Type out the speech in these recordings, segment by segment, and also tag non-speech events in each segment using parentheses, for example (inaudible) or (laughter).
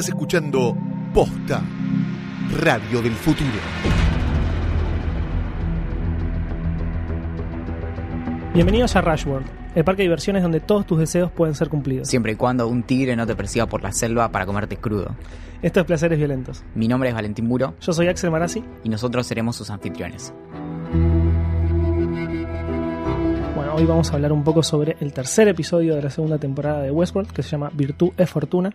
Estás escuchando Posta, Radio del Futuro. Bienvenidos a Rushworld, el parque de diversiones donde todos tus deseos pueden ser cumplidos. Siempre y cuando un tigre no te persiga por la selva para comerte crudo. Estos placeres violentos. Mi nombre es Valentín Muro Yo soy Axel Marazzi. y nosotros seremos sus anfitriones. Bueno, hoy vamos a hablar un poco sobre el tercer episodio de la segunda temporada de Westworld, que se llama Virtud es Fortuna.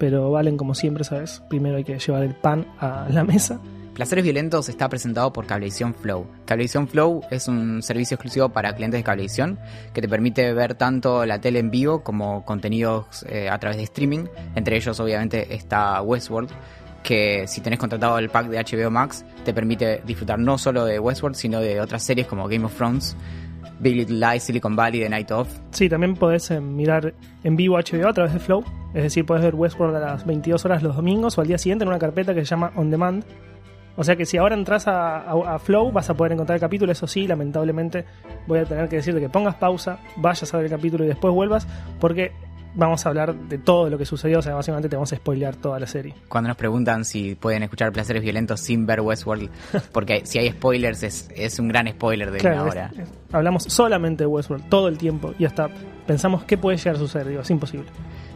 Pero Valen, como siempre, ¿sabes? Primero hay que llevar el pan a la mesa. Placeres Violentos está presentado por Cablevisión Flow. Cablevisión Flow es un servicio exclusivo para clientes de Cablevisión que te permite ver tanto la tele en vivo como contenidos eh, a través de streaming. Entre ellos, obviamente, está Westworld, que si tenés contratado el pack de HBO Max, te permite disfrutar no solo de Westworld, sino de otras series como Game of Thrones, Big Little Silicon Valley, The Night Of. Sí, también podés eh, mirar en vivo HBO a través de Flow. Es decir, podés ver Westworld a las 22 horas los domingos o al día siguiente en una carpeta que se llama On Demand. O sea que si ahora entras a, a- a Flow vas a poder encontrar el capítulo. Eso sí, lamentablemente voy a tener que decirte que pongas pausa, vayas a ver el capítulo y después vuelvas porque vamos a hablar de todo lo que sucedió. O sea, básicamente te vamos a spoilear toda la serie. Cuando nos preguntan si pueden escuchar Placeres Violentos sin ver Westworld, (laughs) porque si hay spoilers es, es un gran spoiler de Claro, una hora. es- hablamos solamente de Westworld todo el tiempo y hasta pensamos qué puede llegar a suceder. Digo, es imposible.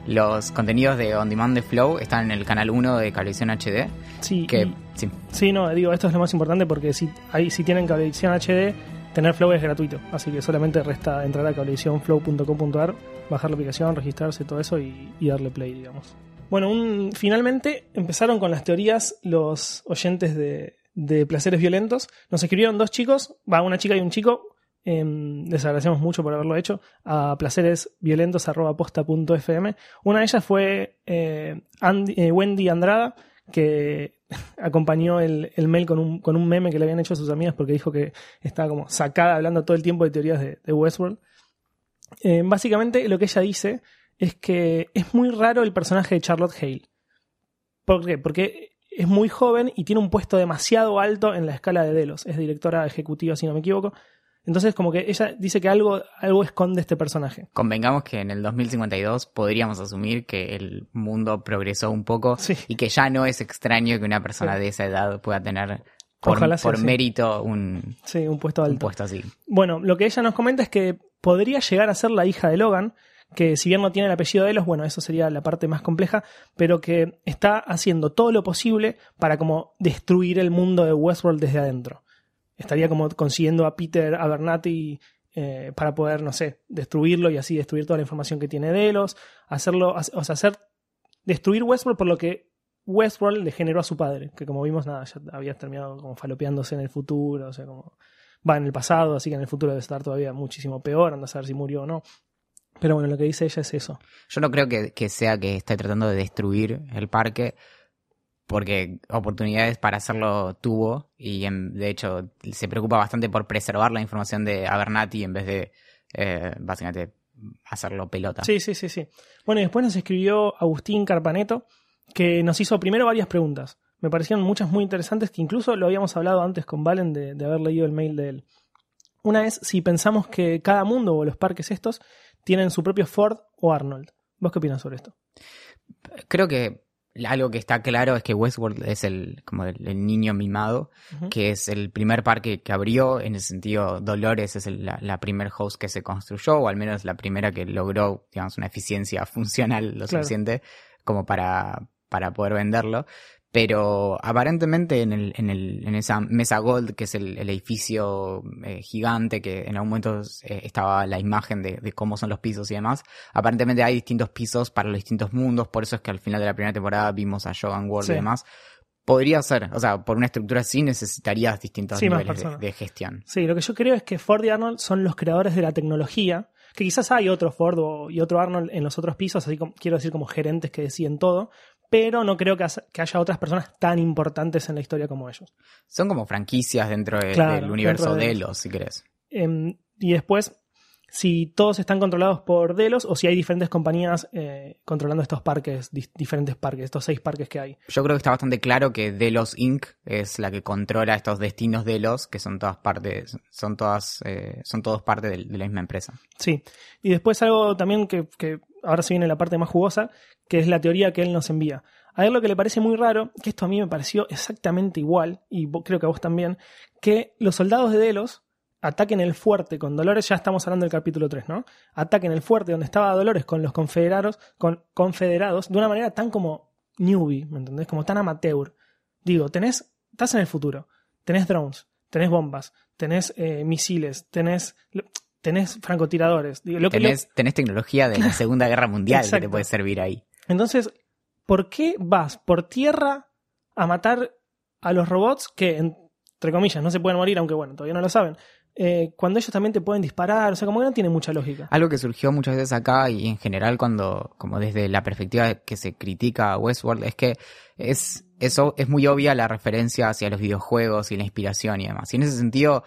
Los contenidos de On Demand de Flow están en el canal 1 de Cablevisión HD. Sí, Que, y- sí, Sí, no, digo, esto es lo más importante porque si, ahí, si tienen cablevisión HD, tener Flow es gratuito. Así que solamente resta entrar a cablevisionflow.com.ar, bajar la aplicación, registrarse, todo eso y, darle play, digamos. Bueno, un- finalmente empezaron con las teorías los oyentes de, de Placeres Violentos. Nos escribieron dos chicos, va, una chica y un chico. em, les agradecemos mucho por haberlo hecho a placeresviolentos.posta.fm. Una de ellas fue eh, Andy- eh, Wendy Andrada, que (laughs) acompañó el, el mail con un, con un meme que le habían hecho a sus amigas porque dijo que estaba como sacada hablando todo el tiempo de teorías de Westworld. Eh, básicamente lo que ella dice es que es muy raro el personaje de Charlotte Hale. ¿Por qué? Porque es muy joven y tiene un puesto demasiado alto en la escala de Delos. Es directora ejecutiva, si no me equivoco. Entonces, como que ella dice que algo, algo esconde este personaje. convengamos que en el 2052 podríamos asumir que el mundo progresó un poco Sí. y que ya no es extraño que una persona Sí. de esa edad pueda tener por, Ojalá sea por así. mérito un, Sí, un puesto un alto. puesto así. Bueno, lo que ella nos comenta es que podría llegar a ser la hija de Logan, que si bien no tiene el apellido de Delos, bueno, eso sería la parte más compleja, pero que está haciendo todo lo posible para como destruir el mundo de Westworld desde adentro. Estaría como consiguiendo a Peter Abernathy eh, para poder, no sé, destruirlo y así destruir toda la información que tiene Delos, hacerlo, o sea, hacer destruir Westworld por lo que Westworld le generó a su padre, que como vimos, nada, ya había terminado como falopeándose en el futuro, o sea, como va en el pasado, así que en el futuro debe estar todavía muchísimo peor, anda a saber si murió o no. Pero bueno, lo que dice ella es eso. Yo no creo que, que sea que esté tratando de destruir el parque, porque oportunidades para hacerlo tuvo y en- de hecho se preocupa bastante por preservar la información de Abernathy en vez de eh, básicamente hacerlo pelota. Sí, sí, sí, sí. Bueno, y después nos escribió Agustín Carpaneto, que nos hizo primero varias preguntas. Me parecieron muchas muy interesantes, que incluso lo habíamos hablado antes con Valen de, de haber leído el mail de él. Una es si pensamos que cada mundo o los parques estos tienen su propio Ford o Arnold. ¿Vos qué opinas sobre esto? Creo que algo que está claro es que Westworld es el como el, el niño mimado, que es el primer parque que abrió, en el sentido Dolores es el- la, la primer host que se construyó, o al menos la primera que logró, digamos, una eficiencia (laughs) funcional lo Claro. suficiente como para, para poder venderlo. Pero aparentemente en, el, en, el, en esa Mesa Gold, que es el, el edificio eh, gigante que en algún momento eh, estaba la imagen de, de cómo son los pisos y demás, aparentemente hay distintos pisos para los distintos mundos, por eso es que al final de la primera temporada vimos a Jogan World Sí. y demás. Podría ser, o sea, por una estructura así necesitarías distintos Sí, niveles de, gestión. Sí, lo que yo creo es que Ford y Arnold son los creadores de la tecnología, que quizás hay otro Ford o- y otro Arnold en los otros pisos, así como quiero decir como gerentes que deciden todo, pero no creo que, haya otras personas tan importantes en la historia como ellos. Son como franquicias dentro de- Claro, del universo de- de los, si querés. Em, y después, si todos están controlados por Delos o si hay diferentes compañías eh, controlando estos parques, diferentes parques, estos seis parques que hay. Yo creo que está bastante claro que Delos Inc. es la que controla estos destinos Delos, que son todas partes, son todas, eh, son todos parte de, la misma empresa. Sí. Y después algo también que, que ahora se viene la parte más jugosa, que es la teoría que él nos envía. A él lo que le parece muy raro, que esto a mí me pareció exactamente igual, y creo que a vos también, que los soldados de Delos ataquen el fuerte con Dolores, ya estamos hablando del capítulo 3, ¿no? Ataquen el fuerte donde estaba Dolores con los confederados, con confederados de una manera tan como newbie, ¿me entendés? Como tan amateur. Digo, tenés, estás en el futuro, tenés drones, tenés bombas, tenés eh, misiles, tenés, tenés francotiradores. Digo, lo que, lo- Tenés, tecnología de la Segunda Guerra Mundial que te puede servir ahí. Entonces, ¿por qué vas por tierra a matar a los robots que, entre comillas, no se pueden morir, aunque bueno, todavía no lo saben? eh, cuando ellos también te pueden disparar, o sea, como que no tiene mucha lógica. Algo que surgió muchas veces acá y en general cuando, como desde la perspectiva que se critica a Westworld, es que es, eso es muy obvia la referencia hacia los videojuegos y la inspiración y demás. Y en ese sentido,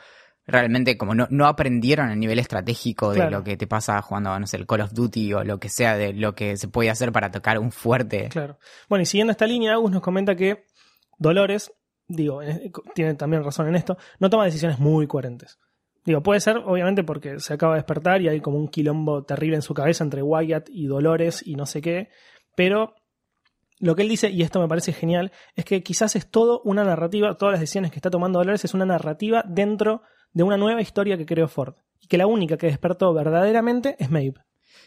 realmente como no, no aprendieron a nivel estratégico de Claro. lo que te pasa jugando, no sé, el Call of Duty o lo que sea, de lo que se puede hacer para tocar un fuerte. Claro. Bueno, y siguiendo esta línea, Agus nos comenta que Dolores, digo, eh, tiene también razón en esto, no toma decisiones muy coherentes. Digo, puede ser, obviamente, porque se acaba de despertar y hay como un quilombo terrible en su cabeza entre Wyatt y Dolores y no sé qué. Pero lo que él dice, y esto me parece genial, es que quizás es todo una narrativa, todas las decisiones que está tomando Dolores es una narrativa dentro de una nueva historia que creó Ford. Y que la única que despertó verdaderamente es Maeve.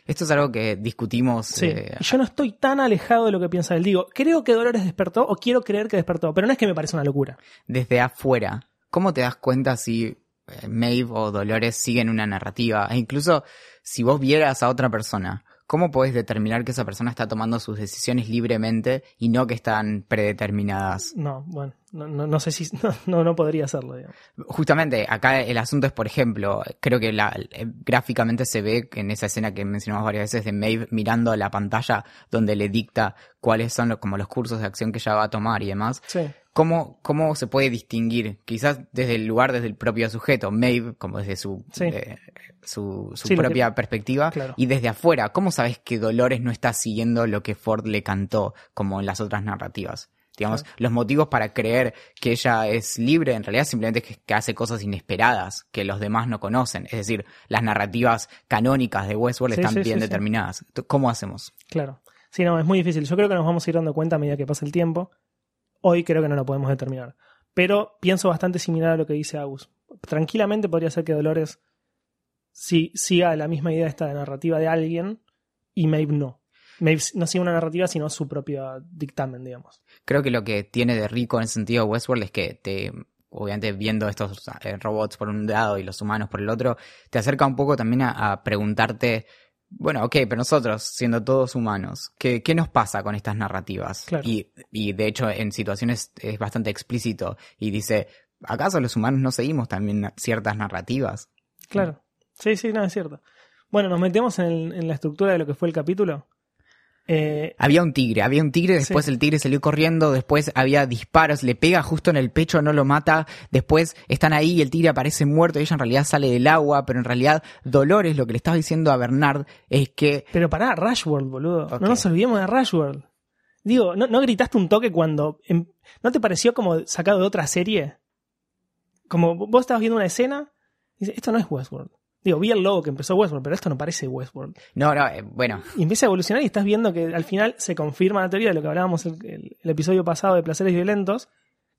Esto es algo que discutimos. Sí. eh, yo no estoy tan alejado de lo que piensa él. Digo, creo que Dolores despertó o quiero creer que despertó, pero no es que me parece una locura. desde afuera. ¿Cómo te das cuenta si eh, Maeve o Dolores siguen una narrativa? E incluso si vos vieras a otra persona, ¿cómo podés determinar que esa persona está tomando sus decisiones libremente y no que están predeterminadas? No, bueno, no, no, no sé si. (laughs) No, no, podría hacerlo, digamos. Justamente, acá el asunto es, por ejemplo, creo que la, eh, gráficamente se ve en esa escena que mencionamos varias veces de Maeve mirando la pantalla donde le dicta cuáles son los, como los cursos de acción que ella va a tomar y demás. Sí. ¿Cómo, ¿Cómo se puede distinguir? Quizás desde el lugar, desde el propio sujeto, Maeve, como desde su, Sí. eh, su, su Sí, lo propia perspectiva, Claro. y desde afuera, ¿cómo sabes que Dolores no está siguiendo lo que Ford le cantó, como en las otras narrativas? Digamos, los motivos para creer que ella es libre en realidad simplemente es que, hace cosas inesperadas que los demás no conocen. Es decir, las narrativas canónicas de Westworld Sí, están sí, bien sí. determinadas. ¿Cómo hacemos? Claro. Sí, no, es muy difícil. Yo creo que nos vamos a ir dando cuenta a medida que pasa el tiempo. Hoy creo que no lo podemos determinar. Pero pienso bastante similar a lo que dice Agus. Tranquilamente podría ser que Dolores sí, siga la misma idea esta de narrativa de alguien y Maeve no. No sigue una narrativa, sino su propio dictamen, digamos. Creo que lo que tiene de rico en el sentido Westworld es que te, obviamente viendo estos eh, robots por un lado y los humanos por el otro, te acerca un poco también a, a preguntarte, bueno, ok, pero nosotros, siendo todos humanos, ¿qué, qué nos pasa con estas narrativas? Claro. Y, y de hecho en situaciones es bastante explícito y dice, ¿acaso los humanos no seguimos también ciertas narrativas? Claro. Sí, sí, no, es cierto. Bueno, nos metemos en la estructura de lo que fue el capítulo. Eh, Había un tigre, había un tigre, después Sí. el tigre salió corriendo, después había disparos, le pega justo en el pecho, no lo mata, después están ahí y el tigre aparece muerto y ella en realidad sale del agua, pero en realidad Dolores lo que le estaba diciendo a Bernard es que Pero pará, Rashworld, boludo. No nos olvidemos de Rashworld. Digo, ¿no, no gritaste un toque cuando... em- ¿No te pareció como sacado de otra serie? Como vos estabas viendo una escena y dices, esto no es Westworld. Digo, vi el logo que empezó Westworld, pero esto no parece Westworld. no, no, eh, bueno, Y empieza a evolucionar y estás viendo que al final se confirma la teoría de lo que hablábamos el, el- el episodio pasado de Placeres Violentos,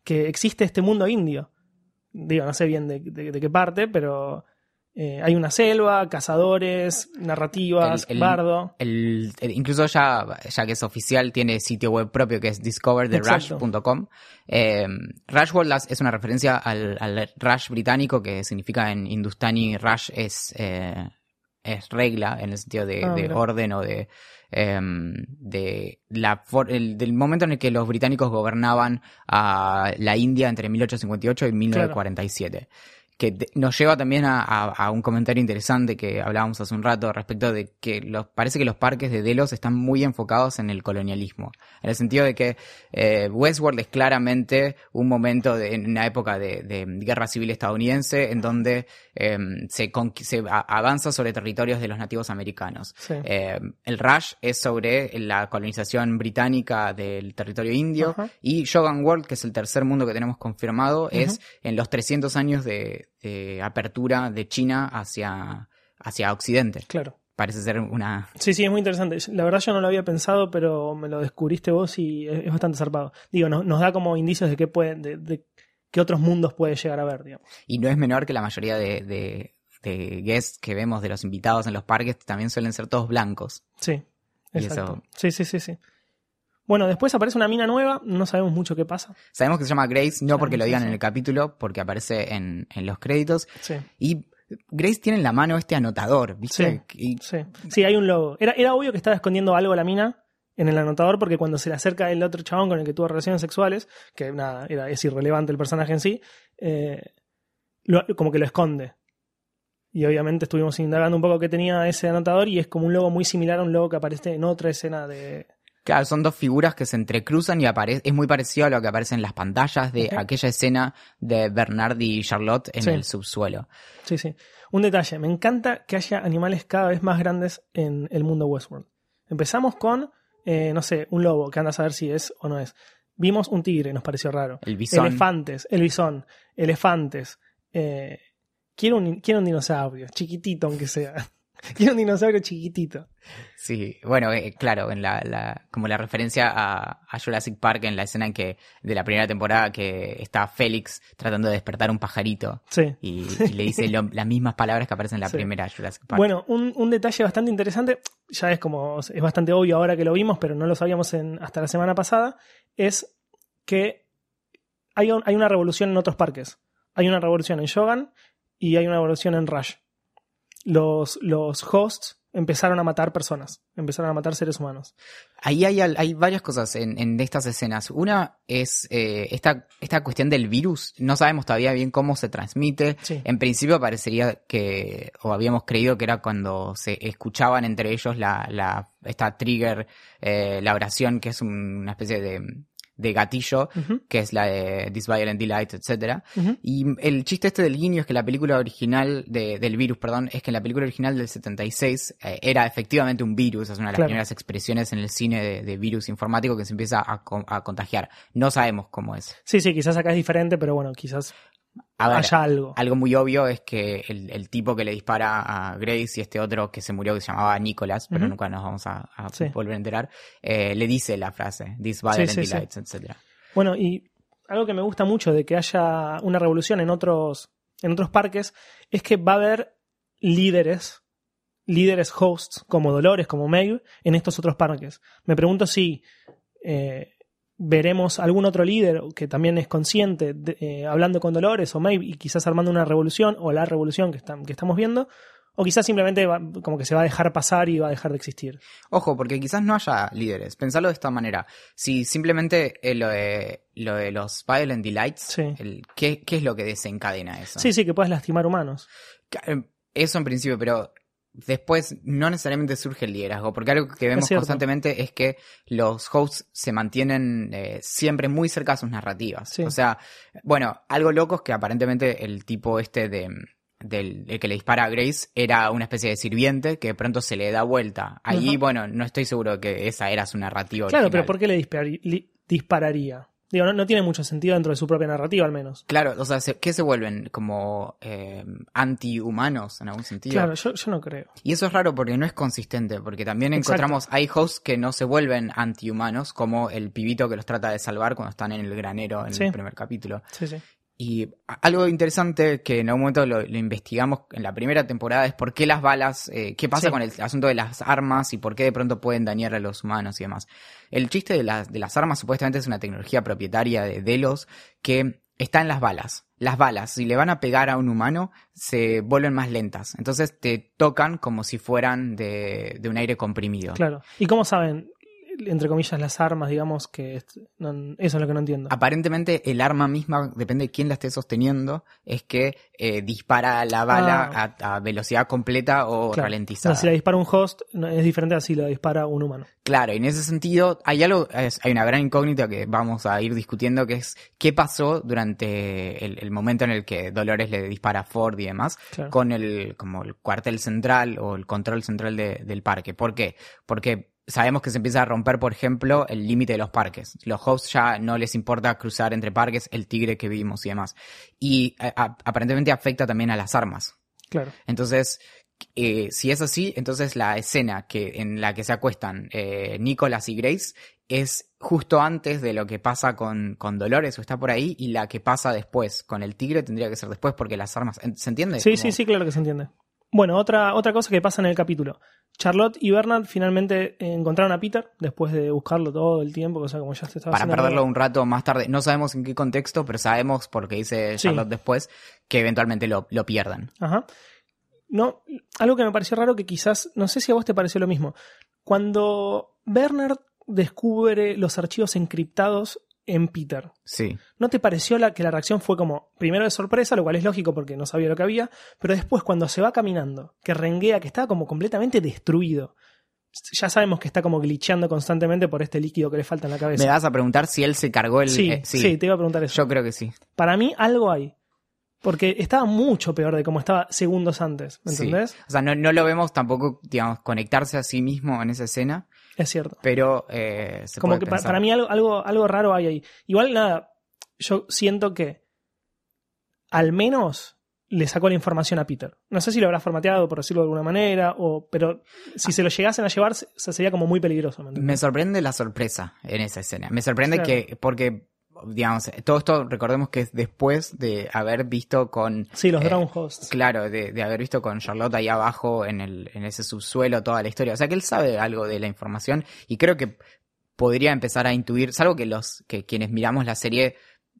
que existe este mundo indio. Digo, no sé bien de, de- de qué parte, pero eh, hay una selva, cazadores, narrativas, El- el- bardo. el, incluso ya, ya que es oficial, tiene sitio web propio que es discovertherush.com. Eh, Rushworld es una referencia al, al rush británico que significa en hindustani rush es, eh, es regla en el sentido de, Ah, de orden o de, em, de la for- el- del momento en el que los británicos gobernaban a la India entre 1858 y 1947 que nos lleva también a, a- a un comentario interesante que hablábamos hace un rato respecto de que los, parece que los parques de Delos están muy enfocados en el colonialismo, en el sentido de que eh, Westworld es claramente un momento de, en una época de, de guerra civil estadounidense en donde eh, se, conqui- se a- avanza sobre territorios de los nativos americanos. Sí. Eh, el Rush es sobre la colonización británica del territorio indio y Shogun World, que es el tercer mundo que tenemos confirmado, es en los 300 años de, de apertura de China hacia, hacia Occidente. Claro. parece ser una... Sí, sí, es muy interesante. La verdad yo no lo había pensado, pero me lo descubriste vos y es, es bastante zarpado. Digo, nos, nos da como indicios de qué pueden, de, de qué otros mundos puede llegar a ver, digamos. Y no es menor que la mayoría de, de, de guests que vemos de los invitados en los parques también suelen ser todos blancos. Sí, exacto. eso- Sí, sí, sí, sí. Bueno, después aparece una mina nueva, no sabemos mucho qué pasa. Sabemos que se llama Grace, no porque lo digan en el capítulo, porque aparece en, en los créditos. Sí, Y Grace tiene en la mano este anotador, ¿viste? Y sí. Sí, hay un logo. Era, era obvio que estaba escondiendo algo la mina en el anotador porque cuando se le acerca el otro chabón con el que tuvo relaciones sexuales, que nada, era, es irrelevante el personaje en sí, eh, lo- como que lo esconde. Y obviamente estuvimos indagando un poco qué tenía ese anotador y es como un logo muy similar a un logo que aparece en otra escena de... Claro, son dos figuras que se entrecruzan y aparece, es muy parecido a lo que aparece en las pantallas de aquella escena de Bernard y Charlotte en Sí. el subsuelo. Sí, sí. Un detalle, me encanta que haya animales cada vez más grandes en el mundo Westworld. Empezamos con, eh, no sé, un lobo, que anda a saber si es o no es. Vimos un tigre, nos pareció raro. El bisón. Elefantes, el bisón, elefantes. eh, quiero, un, quiero un dinosaurio, chiquitito aunque sea. (laughs) quiero un dinosaurio chiquitito. Sí, bueno, eh, claro, en la, la- como la referencia a, a Jurassic Park en la escena en que de la primera temporada que está Félix tratando de despertar un pajarito Sí. y, y (laughs) le dice lo- las mismas palabras que aparecen en la Sí. primera Jurassic Park. Bueno, un, un detalle bastante interesante, ya es como, es bastante obvio ahora que lo vimos, pero no lo sabíamos en- hasta la semana pasada, es que hay, un- hay una revolución en otros parques. Hay una revolución en Shogun y hay una revolución en Rush. Los, los hosts empezaron a matar personas, empezaron a matar seres humanos. Ahí hay, hay varias cosas en, en estas escenas. Una es eh, esta, esta cuestión del virus. No sabemos todavía bien cómo se transmite. Sí. En principio parecería que, o habíamos creído que era cuando se escuchaban entre ellos la, la, esta trigger, eh, la oración, que es un- una especie de, de gatillo, que es la de This Violent Delight, etcétera. ujú. Y el chiste este del guiño es que la película original, de- del virus, perdón, es que en la película original del 76 eh, era efectivamente un virus, es una de las Claro. primeras expresiones en el cine de, de virus informático que se empieza a, a contagiar. No sabemos cómo es. Sí, sí, quizás acá es diferente, pero bueno, quizás A ver, haya algo. algo muy obvio es que el, el tipo que le dispara a Grace y este otro que se murió que se llamaba Nicholas, pero nunca nos vamos a, a Sí. volver a enterar, eh, le dice la frase, This Violent sí, sí. Delights, etcétera. Bueno, y algo que me gusta mucho de que haya una revolución en otros, en otros parques es que va a haber líderes, líderes hosts como Dolores, como Meg, en estos otros parques. Me pregunto si eh, veremos algún otro líder que también es consciente de- eh, hablando con Dolores o Maeve y quizás armando una revolución o la revolución que, están- que estamos viendo, o quizás simplemente va- como que se va a dejar pasar y va a dejar de existir. Ojo, porque quizás no haya líderes. Pensarlo de esta manera. Si simplemente eh, lo, de, lo de los Violent Delights, Sí. el- ¿qué, ¿qué es lo que desencadena eso? Sí, sí, que puedas lastimar humanos. Eh, Eso en principio, pero después no necesariamente surge el liderazgo, porque algo que vemos constantemente es que los hosts se mantienen eh, siempre muy cerca a sus narrativas. Sí. O sea, bueno, algo loco es que aparentemente el tipo este de del el que le dispara a Grace era una especie de sirviente que de pronto se le da vuelta. Ahí, bueno, no estoy seguro que esa era su narrativa. Claro, original. pero ¿por qué le dispararía? Digo, no, no tiene mucho sentido dentro de su propia narrativa, al menos. Claro, o sea, se- ¿qué se vuelven? Como eh, antihumanos en algún sentido. Claro, yo, yo no creo. Y eso es raro porque no es consistente, porque también Exacto. encontramos, hay hosts que no se vuelven antihumanos, como el pibito que los trata de salvar cuando están en el granero en Sí. el primer capítulo. Sí, sí. Y algo interesante que en algún momento lo, lo investigamos en la primera temporada es por qué las balas, eh, qué pasa Sí. con el asunto de las armas y por qué de pronto pueden dañar a los humanos y demás. El chiste de las, de las armas supuestamente es una tecnología propietaria de Delos que está en las balas. Las balas, si le van a pegar a un humano, se vuelven más lentas. Entonces te tocan como si fueran de, de un aire comprimido. Claro. ¿Y cómo saben, entre comillas, las armas, digamos, que es- no- eso es lo que no entiendo? Aparentemente el arma misma, depende de quién la esté sosteniendo, es que eh, dispara la bala a, a velocidad completa o Ah. Claro. O ralentizada. sea, si la dispara un host, no- es diferente a si la dispara un humano. Claro, y en ese sentido hay algo, es- hay una gran incógnita que vamos a ir discutiendo, que es qué pasó durante el, el momento en el que Dolores le dispara a Ford y demás, Claro. con el, como el cuartel central o el control central de- del parque. ¿Por qué? Porque sabemos que se empieza a romper, por ejemplo, el límite de los parques. Los hosts ya no les importa cruzar entre parques, el tigre que vimos y demás. Y a- a- aparentemente afecta también a las armas. Claro. Entonces, Eh, si es así, entonces la escena que, en la que se acuestan eh, Nicholas y Grace es justo antes de lo que pasa con, con Dolores o está por ahí y la que pasa después con el tigre tendría que ser después porque las armas... ¿Se entiende? Sí, Como- sí, sí, claro que se entiende. Bueno, otra, otra cosa que pasa en el capítulo. Charlotte y Bernard finalmente encontraron a Peter después de buscarlo todo el tiempo, o sea, como ya se estaba Para perderlo un rato más tarde. No sabemos en qué contexto, pero sabemos, porque dice Sí. Charlotte después, que eventualmente lo, lo pierdan. Ajá. No, algo que me pareció raro que quizás, no sé si a vos te pareció lo mismo. Cuando Bernard descubre los archivos encriptados en Peter, Sí. ¿no te pareció la, que la reacción fue como, primero de sorpresa, lo cual es lógico porque no sabía lo que había, pero después cuando se va caminando, que renguea, que estaba como completamente destruido. Ya sabemos que está como glitcheando constantemente por este líquido que le falta en la cabeza. Me vas a preguntar si él se cargó el... sí, eh, sí, te iba a preguntar eso. Yo creo que sí. Para mí algo hay. Porque estaba mucho peor de como estaba segundos antes, ¿me Sí. entendés? O sea, no, no lo vemos tampoco, digamos, conectarse a sí mismo en esa escena, Es cierto. pero eh, se como puede que pensar. para mí algo, algo, algo raro hay ahí. Igual nada, yo siento que al menos le sacó la información a Peter. No sé si lo habrá formateado, por decirlo de alguna manera, o, pero si se lo llegasen a llevar, se- se sería como muy peligroso. ¿me sorprende la sorpresa en esa escena. Me sorprende Claro. que, porque, digamos, todo esto recordemos que es después de haber visto con, Sí, los eh, Drown Hosts. claro, de, de haber visto con Charlotte ahí abajo en, el, en ese subsuelo toda la historia. O sea que él sabe algo de la información y creo que podría empezar a intuir, salvo que los, que quienes miramos la serie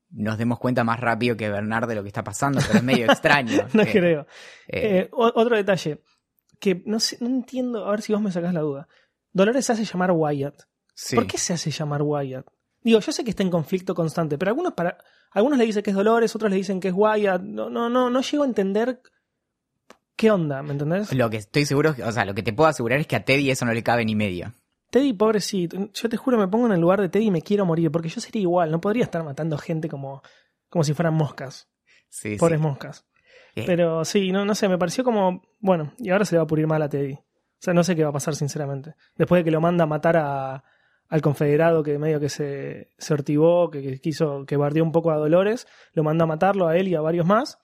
nos demos cuenta más rápido que Bernard de lo que está pasando, pero es medio (laughs) extraño. no Eh, creo. eh, Eh, otro detalle, que no, sé, no entiendo, a ver si vos me sacás la duda. Dolores se hace llamar Wyatt. sí. ¿Por qué se hace llamar Wyatt? Digo, yo sé que está en conflicto constante, pero algunos para algunos le dicen que es Dolores, otros le dicen que es Wyatt. No, no, no, no llego a entender qué onda, ¿me entendés? Lo que estoy seguro, o sea, lo que te puedo asegurar es que a Teddy eso no le cabe ni medio. Teddy, pobrecito. Yo te juro, me pongo en el lugar de Teddy y me quiero morir, porque yo sería igual, no podría estar matando gente como, como si fueran moscas. Sí, Pobres sí. moscas. Eh, Pero sí, no, no sé, me pareció como. Bueno, y ahora se le va a pulir mal a Teddy. O sea, no sé qué va a pasar, sinceramente. Después de que lo manda a matar a, al confederado que medio que se, se hortivó, que, quiso, que bardeó un poco a Dolores, lo manda a matarlo a él y a varios más.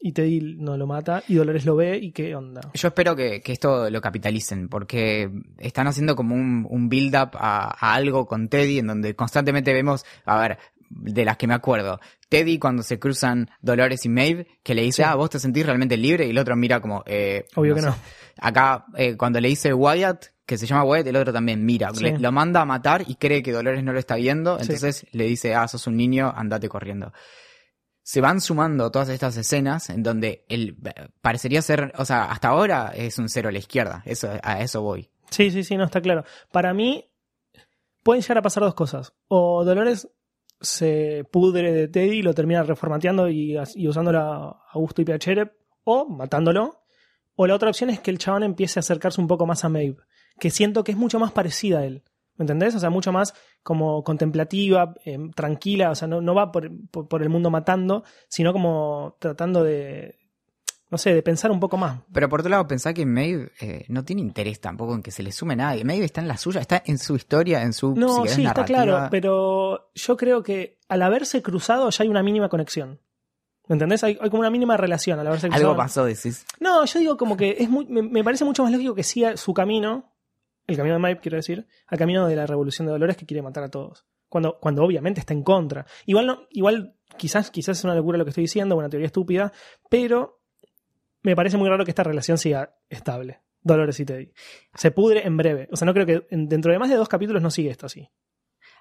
Y Teddy no lo mata, y Dolores lo ve, y qué onda. Yo espero que, que esto lo capitalicen, porque están haciendo como un, un build-up a, a algo con Teddy, en donde constantemente vemos, a ver, de las que me acuerdo, Teddy cuando se cruzan Dolores y Maeve, que le dice, Sí. ah, vos te sentís realmente libre, y el otro mira como, eh, Obvio que sé. no. Acá, eh, cuando le dice Wyatt, que se llama Wyatt, el otro también mira, Sí. le- lo manda a matar y cree que Dolores no lo está viendo, Sí. entonces le dice, ah, sos un niño, andate corriendo. Se van sumando todas estas escenas en donde el, parecería ser, o sea, hasta ahora es un cero a la izquierda, eso, a eso voy. Sí, sí, sí, no está claro. Para mí, pueden llegar a pasar dos cosas. O Dolores se pudre de Teddy y lo termina reformateando y, y usándolo a gusto y piacere, o matándolo. O la otra opción es que el chabón empiece a acercarse un poco más a Maeve, que siento que es mucho más parecida a él. ¿Me entendés? O sea, mucho más como contemplativa, eh, tranquila, o sea, no, va por el mundo matando, sino como tratando de, no sé, de pensar un poco más. Pero por otro lado, pensá que Maeve eh, no tiene interés tampoco en que se le sume nadie. Maeve está en la suya, está en su historia, en su No, si sí, está claro, pero yo creo que al haberse cruzado ya hay una mínima conexión. ¿Me entendés? Hay, hay como una mínima relación al haberse cruzado. Algo pasó, decís. No, yo digo como que es muy, me, me parece mucho más lógico que siga su camino, el camino de Maeve, quiero decir, al camino de la revolución de Dolores que quiere matar a todos. Cuando, cuando obviamente está en contra. Igual no, igual quizás, quizás es una locura lo que estoy diciendo, una teoría estúpida, pero me parece muy raro que esta relación siga estable. Dolores y Teddy. Se pudre en breve. O sea, no creo que en- dentro de más de dos capítulos no sigue esto así.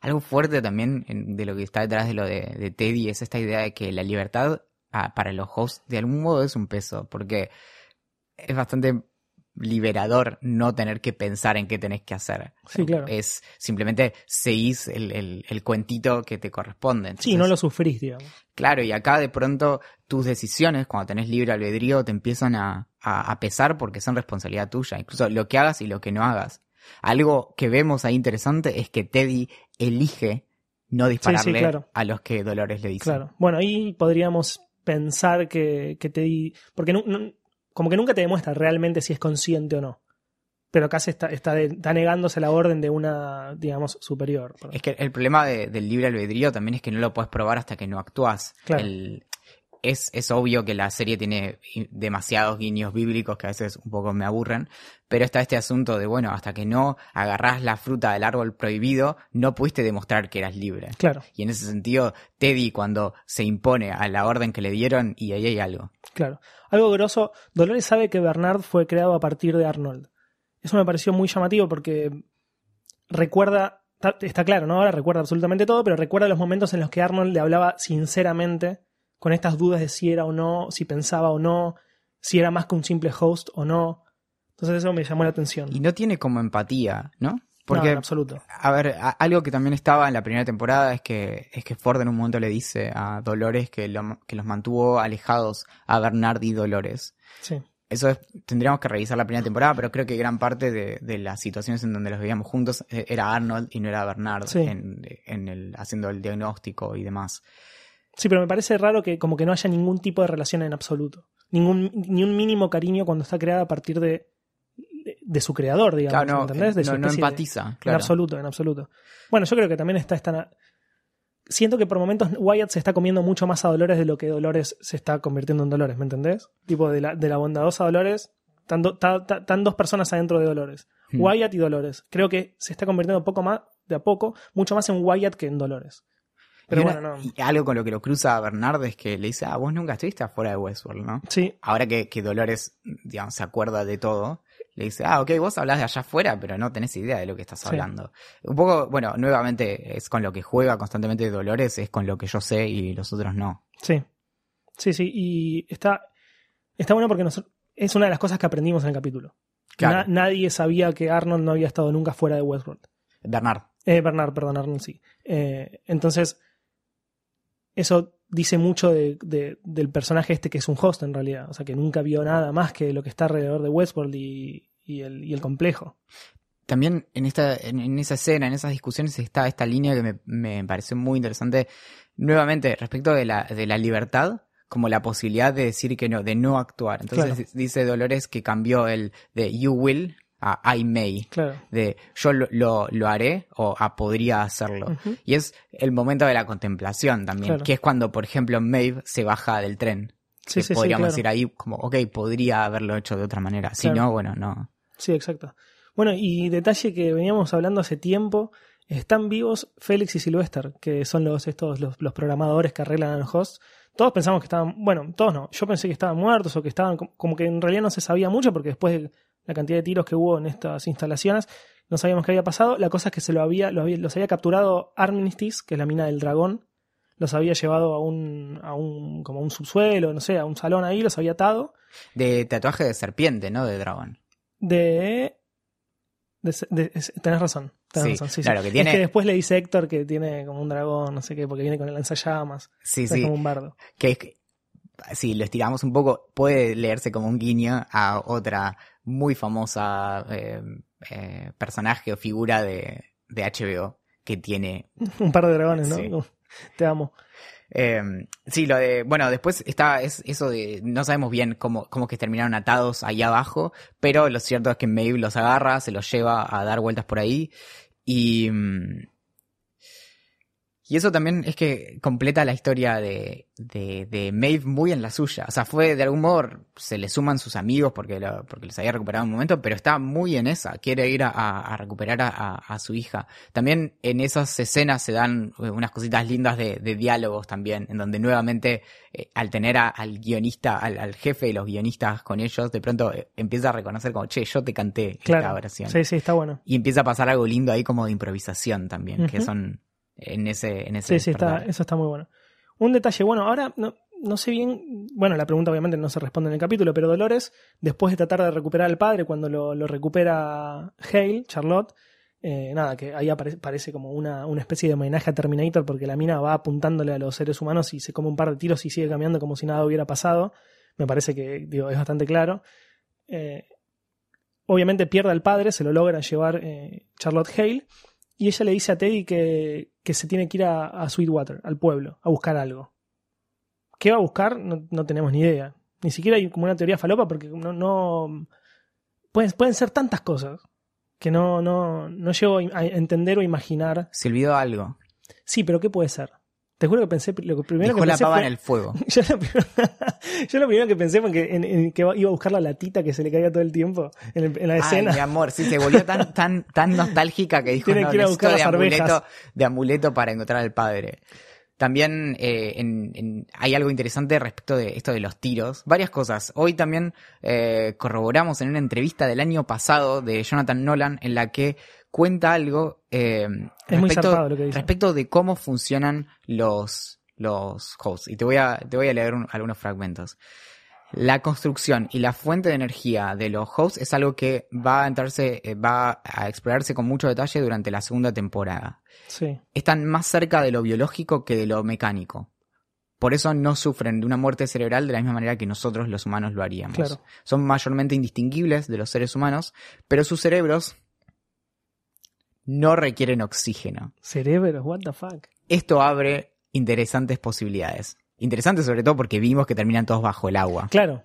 Algo fuerte también de lo que está detrás de lo de, de Teddy es esta idea de que la libertad ah, para los hosts de algún modo es un peso, porque es bastante liberador no tener que pensar en qué tenés que hacer. Sí, claro. Es simplemente seguís el, el- el cuentito que te corresponde. Sí, no lo sufrís, digamos. Claro, y acá de pronto tus decisiones, cuando tenés libre albedrío, te empiezan a, a- a pesar porque son responsabilidad tuya. Incluso lo que hagas y lo que no hagas. Algo que vemos ahí interesante es que Teddy elige no dispararle claro. a los que Dolores le dice. Claro. Bueno, ahí podríamos pensar que, que Teddy. Porque nu- como que nunca te demuestra realmente si es consciente o no. Pero se está, está, de- está negándose la orden de una, digamos, superior. Es que el problema de- del libre albedrío también es que no lo puedes probar hasta que no actúas. Claro. El, es, es obvio que la serie tiene demasiados guiños bíblicos que a veces un poco me aburren, pero está este asunto de, bueno, hasta que no agarrás la fruta del árbol prohibido, no pudiste demostrar que eras libre. Claro, Y en ese sentido, Teddy cuando se impone a la orden que le dieron, y ahí hay algo. claro. Algo grosso, Dolores sabe que Bernard fue creado a partir de Arnold. Eso me pareció muy llamativo porque recuerda, está, está claro, ¿no? Ahora recuerda absolutamente todo, pero recuerda los momentos en los que Arnold le hablaba sinceramente, con estas dudas de si era o no, si pensaba o no, si era más que un simple host o no. Entonces eso me llamó la atención. Y no tiene como empatía, ¿no? No, Porque en absoluto. A ver, a- algo que también estaba en la primera temporada es que, es que Ford en un momento le dice a Dolores que, lo- que los mantuvo alejados a Bernard y Dolores. Sí. Eso es- tendríamos que revisar la primera temporada, pero creo que gran parte de, de las situaciones en donde los veíamos juntos eh, era Arnold y no era Bernard Sí. en, en el, haciendo el diagnóstico y demás. Sí, pero me parece raro que como que no haya ningún tipo de relación en absoluto. Ningún, ni un mínimo cariño cuando está creada a partir de, de, de su creador, digamos. Claro, no, ¿entendés? De su no, no especie de- empatiza, En absoluto, en absoluto. Bueno, yo creo que también está esta... Siento que por momentos Wyatt se está comiendo mucho más a Dolores de lo que Dolores se está convirtiendo en Dolores, ¿me entendés? Tipo, de la, de la bondadosa Dolores, están, do- ta- ta- están dos personas adentro de Dolores. Hmm. Wyatt y Dolores. Creo que se está convirtiendo poco más, de a poco, mucho más en Wyatt que en Dolores. Pero Y una- bueno, no. y algo con lo que lo cruza a Bernard es que le dice, ah, vos nunca estuviste afuera de Westworld, ¿no? Sí, ahora que, que Dolores, digamos, se acuerda de todo, le dice, ah, ok, vos hablas de allá afuera, pero no tenés idea de lo que estás Sí. hablando. Un poco, bueno, nuevamente es con lo que juega constantemente Dolores, es con lo que yo sé y los otros no. Sí, sí, sí. Y está, está bueno porque nos- es una de las cosas que aprendimos en el capítulo. Claro. Na- nadie sabía que Arnold no había estado nunca fuera de Westworld. Bernard. Eh, Bernard, perdón, Arnold sí. Eh, entonces, eso dice mucho de- de- del personaje este que es un host en realidad. O sea, que nunca vio nada más que lo que está alrededor de Westworld y, y el, y el complejo. También en esta, en, en esa escena, en esas discusiones está esta línea que me, me pareció muy interesante. Nuevamente, respecto de la, de la libertad, como la posibilidad de decir que no, de no actuar. Entonces Claro. dice Dolores que cambió el de you will a I may. Claro. de yo lo, lo, lo haré o ah, podría hacerlo. Y es el momento de la contemplación también, Claro. que es cuando, por ejemplo, Maeve se baja del tren. Sí, sí, sí, podríamos claro. decir ahí como, ok, podría haberlo hecho de otra manera. Si no, bueno, no. Sí, exacto. Bueno, y detalle que veníamos hablando hace tiempo, están vivos Félix y Sylvester, que son los estos los, los programadores que arreglan a los hosts. Todos pensamos que estaban, bueno, todos no, yo pensé que estaban muertos o que estaban como, como que en realidad no se sabía mucho porque después de la cantidad de tiros que hubo en estas instalaciones no sabíamos qué había pasado. La cosa es que se lo había, lo había- los había capturado Armistice, que es la mina del dragón. Los había llevado a un, a un, como a un subsuelo, no sé, a un salón ahí, los había atado. De tatuaje de serpiente, ¿no? De dragón. de. de- tenés razón. Tenés Sí, razón, sí, sí. claro, que tiene- Es que después le dice Héctor que tiene como un dragón, no sé qué, porque viene con el lanzallamas. Sí, Es sí. como un bardo. Que es que, si lo estiramos un poco, puede leerse como un guiño a otra muy famosa eh, eh, personaje o figura de, de HBO que tiene (laughs) Un par de dragones, ¿no? Sí. Te amo. Eh, sí, lo de, bueno, después está es, eso de, no sabemos bien cómo, cómo que terminaron atados ahí abajo, pero lo cierto es que Maeve los agarra, se los lleva a dar vueltas por ahí y, mm, y eso también es que completa la historia de, de, de Maeve muy en la suya. O sea, fue de algún modo, se le suman sus amigos porque, lo- porque los había recuperado en un momento, pero está muy en esa. Quiere ir a, a recuperar a, a- a su hija. También en esas escenas se dan eh, unas cositas lindas de, de diálogos también, en donde nuevamente, eh, al tener al guionista, al, al jefe de los guionistas con ellos, de pronto eh, empieza a reconocer como, che, yo te canté esta Claro. oración. Sí, sí, está bueno. Y empieza a pasar algo lindo ahí como de improvisación también, que son en ese, en ese Sí, sí, está, eso está muy bueno. Un detalle, bueno, ahora no, no sé bien, bueno, la pregunta obviamente no se responde en el capítulo, pero Dolores, después de tratar de recuperar al padre, cuando lo, lo recupera Hale, Charlotte, eh, nada, que ahí aparece, parece como una, una especie de homenaje a Terminator porque la mina va apuntándole a los seres humanos y se come un par de tiros y sigue caminando como si nada hubiera pasado. Me parece que digo, es bastante claro. Eh, obviamente pierde al padre, se lo logra llevar eh, Charlotte Hale y ella le dice a Teddy que, que se tiene que ir a, a Sweetwater, al pueblo, a buscar algo. ¿Qué va a buscar? No, no tenemos ni idea. Ni siquiera hay como una teoría falopa porque no... no pueden, pueden ser tantas cosas que no, no, no llego a entender o imaginar. Se olvidó algo. Sí, pero ¿qué puede ser? Te juro que pensé, lo primero Dejó que la pensé pava fue, en el fuego. (laughs) yo, lo primero, (laughs) yo lo primero que pensé fue que, en, en que iba a buscar la latita que se le caía todo el tiempo en, el- en la Ay, escena. mi amor, sí, se volvió tan, tan, tan nostálgica que dijo, Tiene no, que ir a buscar de las arvejas". amuleto, de amuleto para encontrar al padre. También eh, en- en- hay algo interesante respecto de esto de los tiros. Varias cosas. Hoy también eh, corroboramos en una entrevista del año pasado de Jonathan Nolan en la que cuenta algo eh, respecto, de cómo funcionan los, los hosts. Y te voy a, te voy a leer un- algunos fragmentos. La construcción y la fuente de energía de los hosts es algo que va a entrarse, eh, va a explorarse con mucho detalle durante la segunda temporada. Sí, Están más cerca de lo biológico que de lo mecánico. Por eso no sufren de una muerte cerebral de la misma manera que nosotros los humanos lo haríamos. Claro. Son mayormente indistinguibles de los seres humanos, pero sus cerebros no requieren oxígeno. cerebros, what the fuck. Esto abre interesantes posibilidades. Interesantes sobre todo porque vimos que terminan todos bajo el agua. Claro.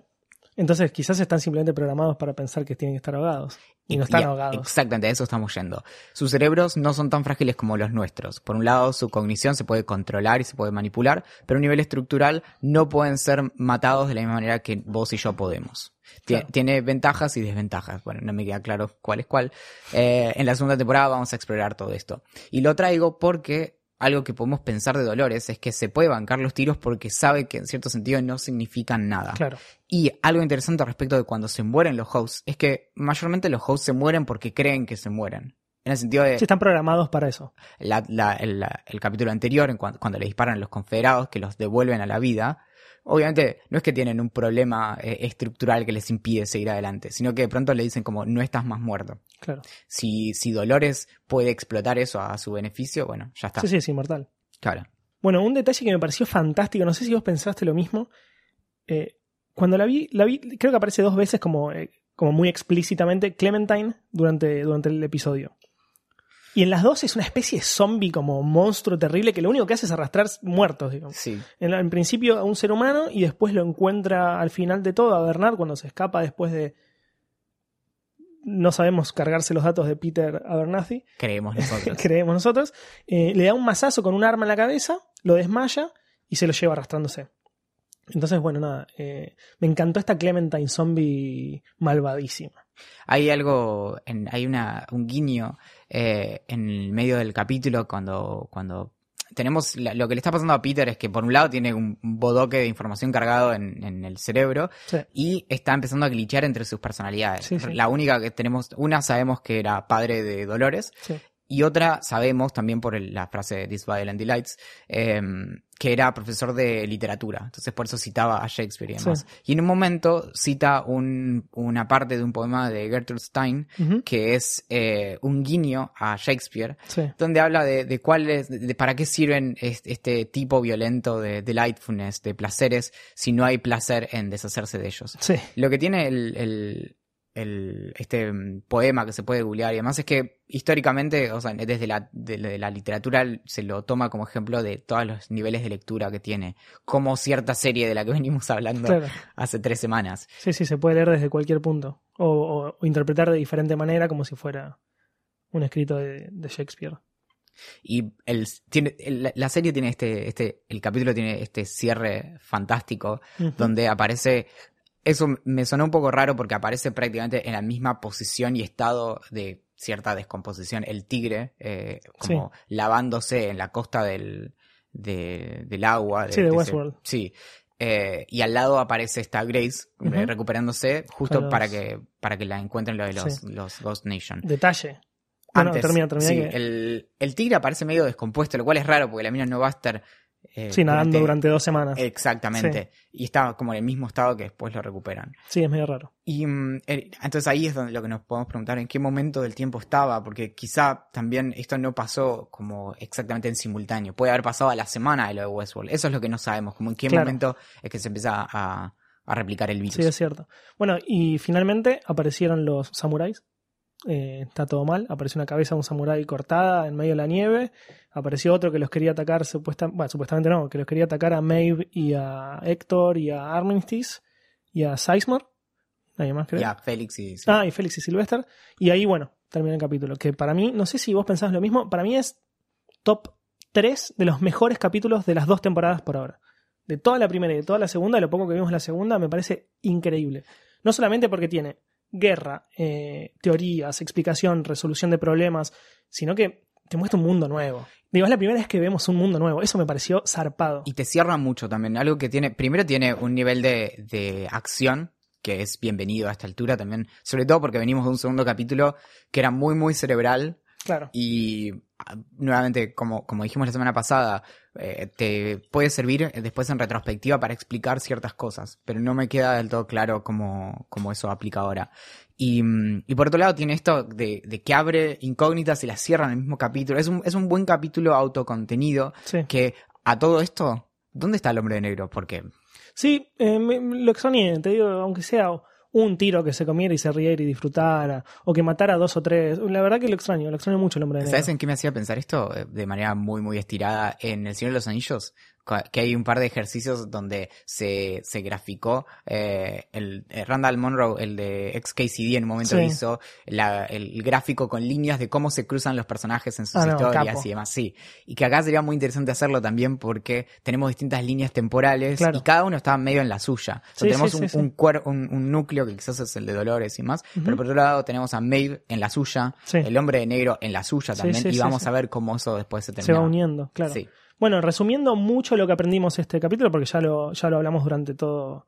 Entonces quizás están simplemente programados para pensar que tienen que estar ahogados. Y no están ahogados. Exactamente, a eso estamos yendo. Sus cerebros no son tan frágiles como los nuestros. Por un lado, su cognición se puede controlar y se puede manipular, pero a nivel estructural no pueden ser matados de la misma manera que vos y yo podemos. Claro. Tiene ventajas y desventajas. Bueno, no me queda claro cuál es cuál. Eh, en la segunda temporada vamos a explorar todo esto. Y lo traigo porque algo que podemos pensar de Dolores es que se puede bancar los tiros porque sabe que en cierto sentido no significan nada. Claro. Y algo interesante respecto de cuando se mueren los hosts es que mayormente los hosts se mueren porque creen que se mueren. En el sentido de Sí, están programados para eso. la- la- el, la- el capítulo anterior, en cuan- cuando le disparan a los confederados que los devuelven a la vida, obviamente no es que tienen un problema eh, estructural que les impide seguir adelante, sino que de pronto le dicen como no estás más muerto. Claro. Si, si Dolores puede explotar eso a su beneficio, bueno, ya está. Sí, sí, es inmortal. Claro. Bueno, un detalle que me pareció fantástico, no sé si vos pensaste lo mismo. eh, cuando la vi, la vi, creo que aparece dos veces como, eh, como muy explícitamente Clementine durante, durante el episodio. Y en las dos es una especie de zombie como monstruo terrible que lo único que hace es arrastrar muertos, digamos. Sí. En, principio a un ser humano y después lo encuentra al final de todo a Bernard cuando se escapa después de... No sabemos cargarse los datos de Peter Abernathy, Creemos (laughs) nosotros. creemos nosotros. Eh, le da un mazazo con un arma en la cabeza, lo desmaya y se lo lleva arrastrándose. Entonces, bueno, nada, eh, me encantó esta Clementine zombie malvadísima. Hay algo, en, hay una, un guiño eh, en el medio del capítulo cuando, cuando tenemos la- lo que le está pasando a Peter es que por un lado tiene un bodoque de información cargado en, en el cerebro Sí. y está empezando a glitchear entre sus personalidades. Sí, sí. La única que tenemos, una sabemos que era padre de Dolores. Y otra sabemos también por el- la frase de This Violent Delights eh, que era profesor de literatura. Entonces por eso citaba a Shakespeare y demás. Y en un momento cita un- una parte de un poema de Gertrude Stein que es eh, un guiño a Shakespeare Sí. donde habla de, de cuál es, de, de para qué sirven es- este, tipo violento de delightfulness, de placeres, si no hay placer en deshacerse de ellos. Sí. Lo que tiene el, el- el- este mm, poema que se puede googlear y demás es que históricamente, o sea, desde la, de, la literatura se lo toma como ejemplo de todos los niveles de lectura que tiene, como cierta serie de la que (laughs) venimos hablando Claro. hace tres semanas. Sí, sí, se puede leer desde cualquier punto. O, o- o interpretar de diferente manera como si fuera un escrito de, de Shakespeare. Y el, tiene, el- la serie tiene este, este, el capítulo tiene este cierre fantástico donde aparece, eso me sonó un poco raro porque aparece prácticamente en la misma posición y estado de cierta descomposición el tigre, eh, como lavándose en la costa del, de- del agua. Sí, de ese- Westworld. sí. Eh, y al lado aparece esta Grace eh, recuperándose justo los- para que, para que la encuentren lo de los, Sí. los Ghost Nation. Detalle. Bueno, termina, termina sí, que- el, el tigre aparece medio descompuesto, lo cual es raro porque la mina no va a estar. Eh, Sí, nadando durante dos semanas. Exactamente. Y está como en el mismo estado que después lo recuperan. Sí, es medio raro. Y mm, eh, entonces ahí es donde lo que nos podemos preguntar en qué momento del tiempo estaba, porque quizá también esto no pasó como exactamente en simultáneo. Puede haber pasado a la semana de lo de Westworld. Eso es lo que no sabemos, como en qué Claro. momento es que se empieza a, a replicar el virus. Sí, es cierto. Bueno, y finalmente aparecieron los samuráis. Eh, está todo mal. Apareció una cabeza de un samurái cortada en medio de la nieve. Apareció otro que los quería atacar, supuesta, bueno, supuestamente no, que los quería atacar a Maeve y a Héctor y a Armistice y a Sizemore. Nadie más, creo. Ya, Félix y... sí. Ah, y Félix y Sylvester. Y ahí, bueno, termina el capítulo. Que para mí, no sé si vos pensás lo mismo, para mí es top tres de los mejores capítulos de las dos temporadas por ahora. De toda la primera y de toda la segunda, lo poco que vimos en la segunda, me parece increíble. No solamente porque tiene guerra, eh, teorías, explicación, resolución de problemas, sino que te muestra un mundo nuevo. Digo, es la primera vez que vemos un mundo nuevo. Eso me pareció zarpado. Y te cierra mucho también. Algo que tiene, primero tiene un nivel de, de acción que es bienvenido a esta altura también, sobre todo porque venimos de un segundo capítulo que era muy, muy cerebral. Claro. Y nuevamente, como, como dijimos la semana pasada, eh, te puede servir después en retrospectiva para explicar ciertas cosas, pero no me queda del todo claro cómo, cómo eso aplica ahora. Y, mm, y por otro lado tiene esto de, de que abre incógnitas y las cierra en el mismo capítulo. Es un, es un buen capítulo autocontenido Sí. que a todo esto, ¿dónde está el hombre de negro? Porque Sí, eh, me- lo extrañé, te digo, aunque sea un tiro que se comiera y se riera y disfrutara, o que matara a dos o tres. La verdad que lo extraño, lo extraño mucho el hombre de negro. ¿Sabes en qué me hacía pensar esto? Eh, De manera muy, muy estirada. En El Señor de los Anillos, que hay un par de ejercicios donde se, se graficó eh, el eh, Randall Monroe, el de XKCD, en un momento Sí. hizo la- el gráfico con líneas de cómo se cruzan los personajes en sus Ah, historias y demás. Sí. Y que acá sería muy interesante hacerlo también porque tenemos distintas líneas temporales Claro. y cada uno está medio en la suya. O sea, Sí, tenemos sí, un, un cuer- un- un núcleo que quizás es el de Dolores y más, pero por otro lado tenemos a Maeve en la suya, el hombre de negro en la suya también, y vamos a ver cómo eso después se se termina. va uniendo, claro. Sí. Bueno, resumiendo mucho lo que aprendimos este capítulo, porque ya lo, ya lo hablamos durante todo,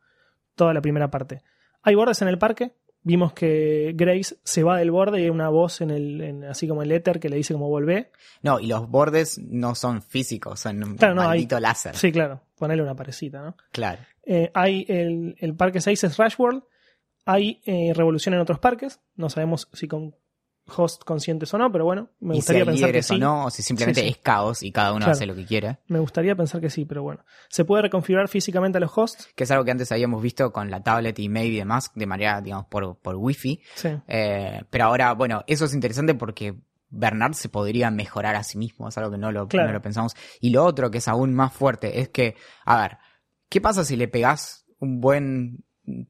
toda la primera parte. Hay bordes en el parque. Vimos que Grace se va del borde y hay una voz en el, en- así como el éter que le dice como volvé. No, y los bordes no son físicos, son un Claro, no, hay- maldito láser. Sí, claro, ponerle una parecita, ¿no? Claro. Eh, hay el, el parque 6 es Rush World. Hay eh, revolución en otros parques. No sabemos si con host conscientes o no, pero bueno, me si gustaría hay pensar que sí. o no, o si simplemente Sí, sí. es caos y cada uno Claro. hace lo que quiere. Me gustaría pensar que sí, pero bueno. Se puede reconfigurar físicamente a los hosts. Que es algo que antes habíamos visto con la tablet y Maeve y demás, de manera, digamos, por, por wifi. Sí. Eh, pero ahora, bueno, eso es interesante porque Bernard se podría mejorar a sí mismo, es algo que no lo, Claro. no lo pensamos. Y lo otro que es aún más fuerte es que, a ver, ¿qué pasa si le pegás un buen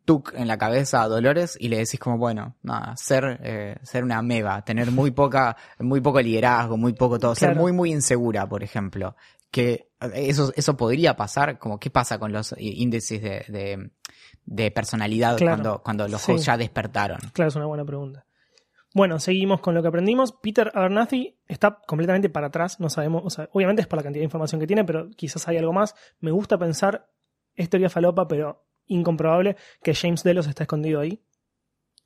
tuk en la cabeza a Dolores y le decís como, bueno, nada, ser, eh, ser una meba, tener muy poca, muy poco liderazgo, muy poco todo, ser muy, muy insegura, por ejemplo? Que eh, eso, eso podría pasar, como qué pasa con los índices de, de, de personalidad Claro. cuando, cuando los Sí. ya despertaron. Claro, es una buena pregunta. Bueno, seguimos con lo que aprendimos. Peter Abernathy está completamente para atrás, no sabemos, o sea, obviamente es por la cantidad de información que tiene, pero quizás hay algo más. Me gusta pensar, es teoría falopa, pero incomprobable, que James Delos está escondido ahí.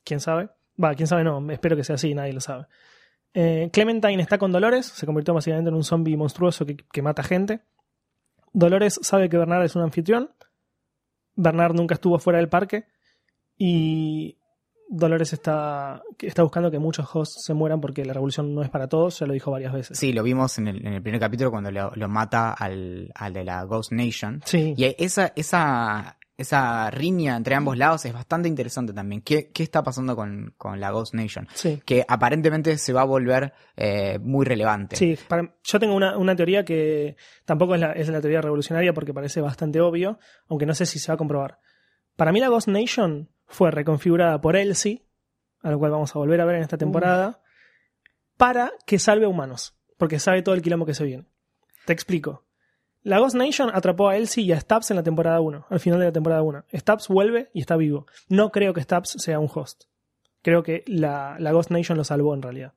¿Quién sabe? Va, quién sabe no, espero que sea así, nadie lo sabe. Eh, Clementine está con Dolores, se convirtió básicamente en un zombie monstruoso que, que mata gente. Dolores sabe que Bernard es un anfitrión. Bernard nunca estuvo fuera del parque. Y Dolores está, está buscando que muchos hosts se mueran porque la revolución no es para todos, ya lo dijo varias veces. Sí, lo vimos en el, en el primer capítulo cuando lo, lo mata al, al de la Ghost Nation. Sí, Y esa, esa, esa riña entre ambos lados es bastante interesante también. ¿Qué, qué está pasando con, con la Ghost Nation? sí. Que aparentemente se va a volver eh, muy relevante. Sí, para- yo tengo una, una teoría que tampoco es la, es la teoría revolucionaria porque parece bastante obvio, aunque no sé si se va a comprobar. Para mí la Ghost Nation fue reconfigurada por Elsie, a lo cual vamos a volver a ver en esta temporada, para que salve a humanos, porque sabe todo el quilombo que se viene. Te explico. La Ghost Nation atrapó a Elsie y a Stubbs en la temporada 1, al final de la temporada 1. Stubbs vuelve y está vivo. No creo que Stubbs sea un host. Creo que la, Ghost Nation lo salvó en realidad.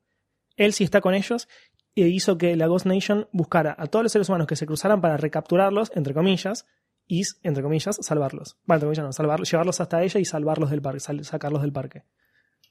Elsie está con ellos e hizo que la Ghost Nation buscara a todos los seres humanos que se cruzaran para recapturarlos, entre comillas, y, entre comillas, salvarlos. Bueno, entre comillas no, salvarlos, llevarlos hasta ella y salvarlos del parque, sacarlos del parque.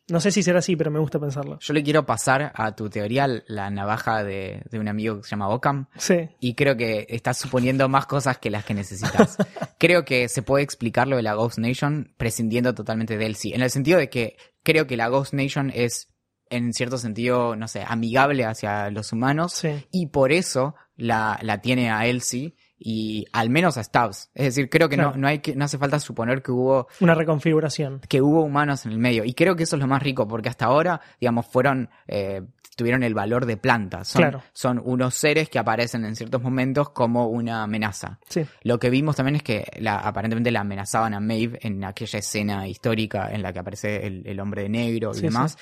No sé si será así, pero me gusta pensarlo. Yo le quiero pasar a tu teoría la navaja de, de un amigo que se llama Ockham. Sí, Y creo que estás suponiendo más cosas que las que necesitas. (laughs) creo que se puede explicar lo de la Ghost Nation prescindiendo totalmente de Elsie. En el sentido de que creo que la Ghost Nation es, en cierto sentido, no sé, amigable hacia los humanos. sí. Y por eso la, la tiene a Elsie y al menos a Stubbs. Es decir, creo que, Claro. no, no, hay que no hace falta suponer que hubo Una reconfiguración. que hubo humanos en el medio. Y creo que eso es lo más rico, porque hasta ahora, digamos, fueron, eh, tuvieron el valor de plantas. Son, Claro. son unos seres que aparecen en ciertos momentos como una amenaza. Sí, Lo que vimos también es que la, aparentemente la amenazaban a Maeve en aquella escena histórica en la que aparece el, el hombre de negro y Sí, demás.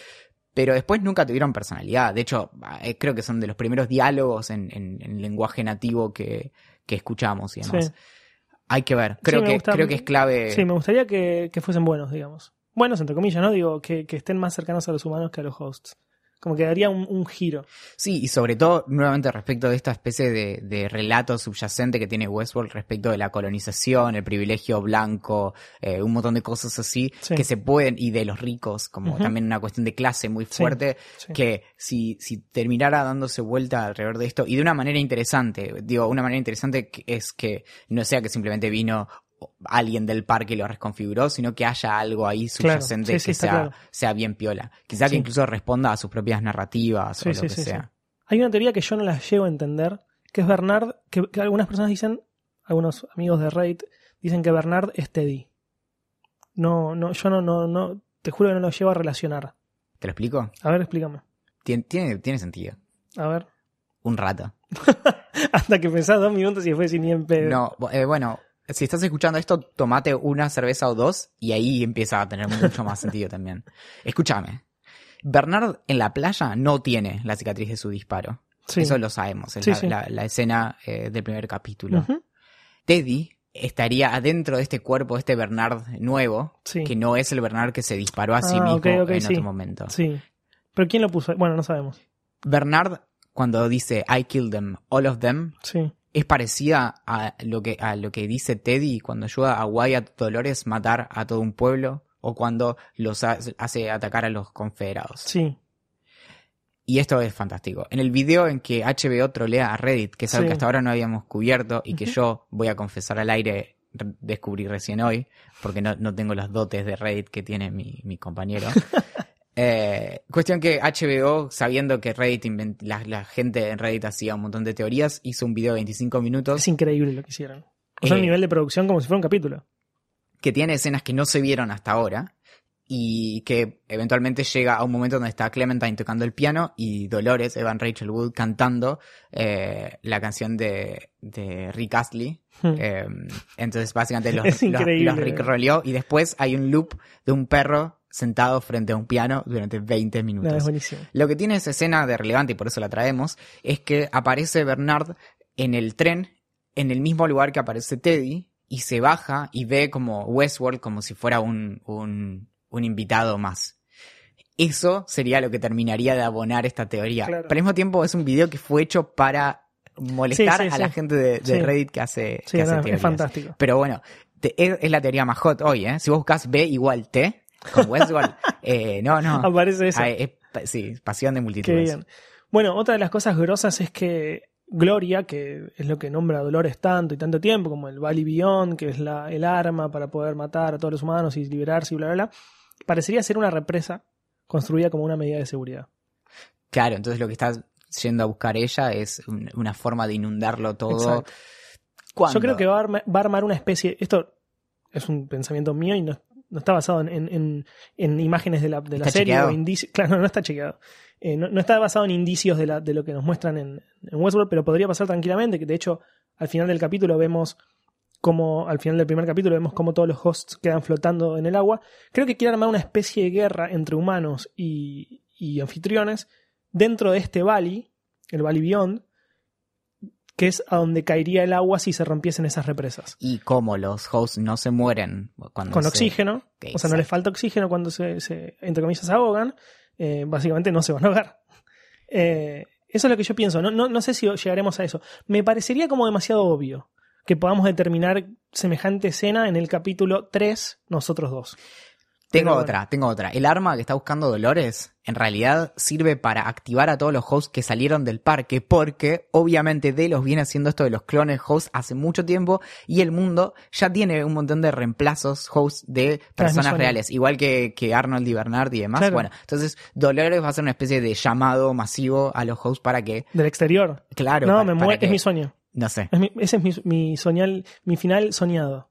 pero después nunca tuvieron personalidad. De hecho, eh, creo que son de los primeros diálogos en, en- en lenguaje nativo que, que escuchamos y demás. Sí. Hay que ver. Creo, Sí, que, gusta- creo que es clave. Sí, me gustaría que, que fuesen buenos, digamos. Buenos, entre comillas, ¿no? Digo, que, que estén más cercanos a los humanos que a los hosts. Como que daría un, un giro. Sí, y sobre todo, nuevamente respecto de esta especie de, de relato subyacente que tiene Westworld respecto de la colonización, el privilegio blanco, eh, un montón de cosas así Sí. que se pueden, y de los ricos, como también una cuestión de clase muy fuerte, sí. que si, si terminara dándose vuelta alrededor de esto, y de una manera interesante, digo, una manera interesante es que no sea que simplemente vino alguien del parque lo reconfiguró, sino que haya algo ahí Claro, subyacente sí, sí, que sea, claro. sea bien piola. Quizá que incluso responda a sus propias narrativas o lo que sea. Hay una teoría que yo no la llego a entender, que es Bernard, que, que algunas personas dicen, algunos amigos de Reddit, dicen que Bernard es Teddy. No, no, yo no, no, no, te juro que no lo llevo a relacionar. ¿Te lo explico? A ver, explícame. Tiene, tiene, tiene sentido. A ver. Un rato. (laughs) Hasta que pensás dos minutos y después sin ni en pedo. No, eh, bueno, si estás escuchando esto, tomate una cerveza o dos y ahí empieza a tener mucho más sentido también. Escúchame. Bernard en la playa no tiene la cicatriz de su disparo. Sí. Eso lo sabemos. Es Sí, la, sí. la- la escena eh, del primer capítulo. Teddy estaría adentro de este cuerpo, de este Bernard nuevo, que no es el Bernard que se disparó a sí Ah, mismo en otro momento. Sí. Pero ¿quién lo puso? Bueno, no sabemos. Bernard, cuando dice I killed them, all of them, Sí. Es parecida a lo que a lo que dice Teddy cuando ayuda a Wyatt Dolores matar a todo un pueblo o cuando los ha- hace atacar a los confederados. Sí. Y esto es fantástico. En el video en que HBO trolea a Reddit, que es algo Sí. que hasta ahora no habíamos cubierto y que yo voy a confesar al aire re- descubrí recién hoy, porque no, no tengo los dotes de Reddit que tiene mi, mi compañero. (laughs) Eh, cuestión que HBO, sabiendo que Reddit invent- la, la gente en Reddit hacía un montón de teorías, hizo un video de 25 minutos Es increíble lo que hicieron. O sea, Eh, un nivel de producción como si fuera un capítulo. que tiene escenas que no se vieron hasta ahora y que eventualmente llega a un momento donde está Clementine tocando el piano y Dolores, Evan Rachel Wood, cantando eh, la canción de, de Rick Astley. Hmm. Eh, entonces básicamente los, (laughs) los, los rickroleó y después hay un loop de un perro sentado frente a un piano durante 20 No, minutos. es buenísimo. Lo que tiene esa escena de relevante y por eso la traemos es que aparece Bernard en el tren en el mismo lugar que aparece Teddy y se baja y ve como Westworld como si fuera un, un, un invitado más. Eso sería lo que terminaría de abonar esta teoría. Claro. Pero al mismo tiempo es un video que fue hecho para molestar Sí, sí, a la gente de. Reddit que hace, que hace no, es teorías. fantástico. Pero bueno, te- es, es la teoría más hot hoy, ¿eh? Si vos buscas B igual T con Westworld, (laughs) eh, no, no. Aparece eso. Ah, es sí, pasión de Qué multitudes. bien. Bueno, otra de las cosas grosas es que Gloria, que es lo que nombra a Dolores tanto y tanto tiempo, como el Valley Beyond, que es la, el arma para poder matar a todos los humanos y liberarse y bla, bla, bla, parecería ser una represa construida como una medida de seguridad. Claro, entonces lo que está yendo a buscar ella es un- una forma de inundarlo todo. Yo creo que va a, arma- va a armar una especie. Esto es un pensamiento mío y no, no está basado en, en- en- en imágenes de la, de la ¿Está serie o indicios. Claro, no está chequeado. Eh, no, no está basado en indicios de, la- de lo que nos muestran en, en Westworld, pero podría pasar tranquilamente. Que de hecho, al final del capítulo vemos como al final del primer capítulo vemos cómo todos los hosts quedan flotando en el agua. Creo que quiere armar una especie de guerra entre humanos y, y anfitriones dentro de este valley, el Valley Beyond, que es a donde caería el agua si se rompiesen esas represas. Y como los hosts no se mueren cuando Con se- oxígeno, o sea, no les falta oxígeno cuando se, se, entre comillas, se ahogan, eh, básicamente no se van a ahogar. Eh, eso es lo que yo pienso. No, no, no sé si llegaremos a eso. Me parecería como demasiado obvio que podamos determinar semejante escena en el capítulo 3, nosotros dos. Tengo otra, tengo otra. El arma que está buscando Dolores en realidad sirve para activar a todos los hosts que salieron del parque porque obviamente Delos viene haciendo esto de los clones hosts hace mucho tiempo y el mundo ya tiene un montón de reemplazos hosts de personas reales, igual que, que Arnold y Bernard y demás. Claro. Bueno, entonces Dolores va a hacer una especie de llamado masivo a los hosts para que, Del exterior. claro, no, me que- es mi sueño. no sé. Es mi- ese es mi, mi, soñal, mi final soñado.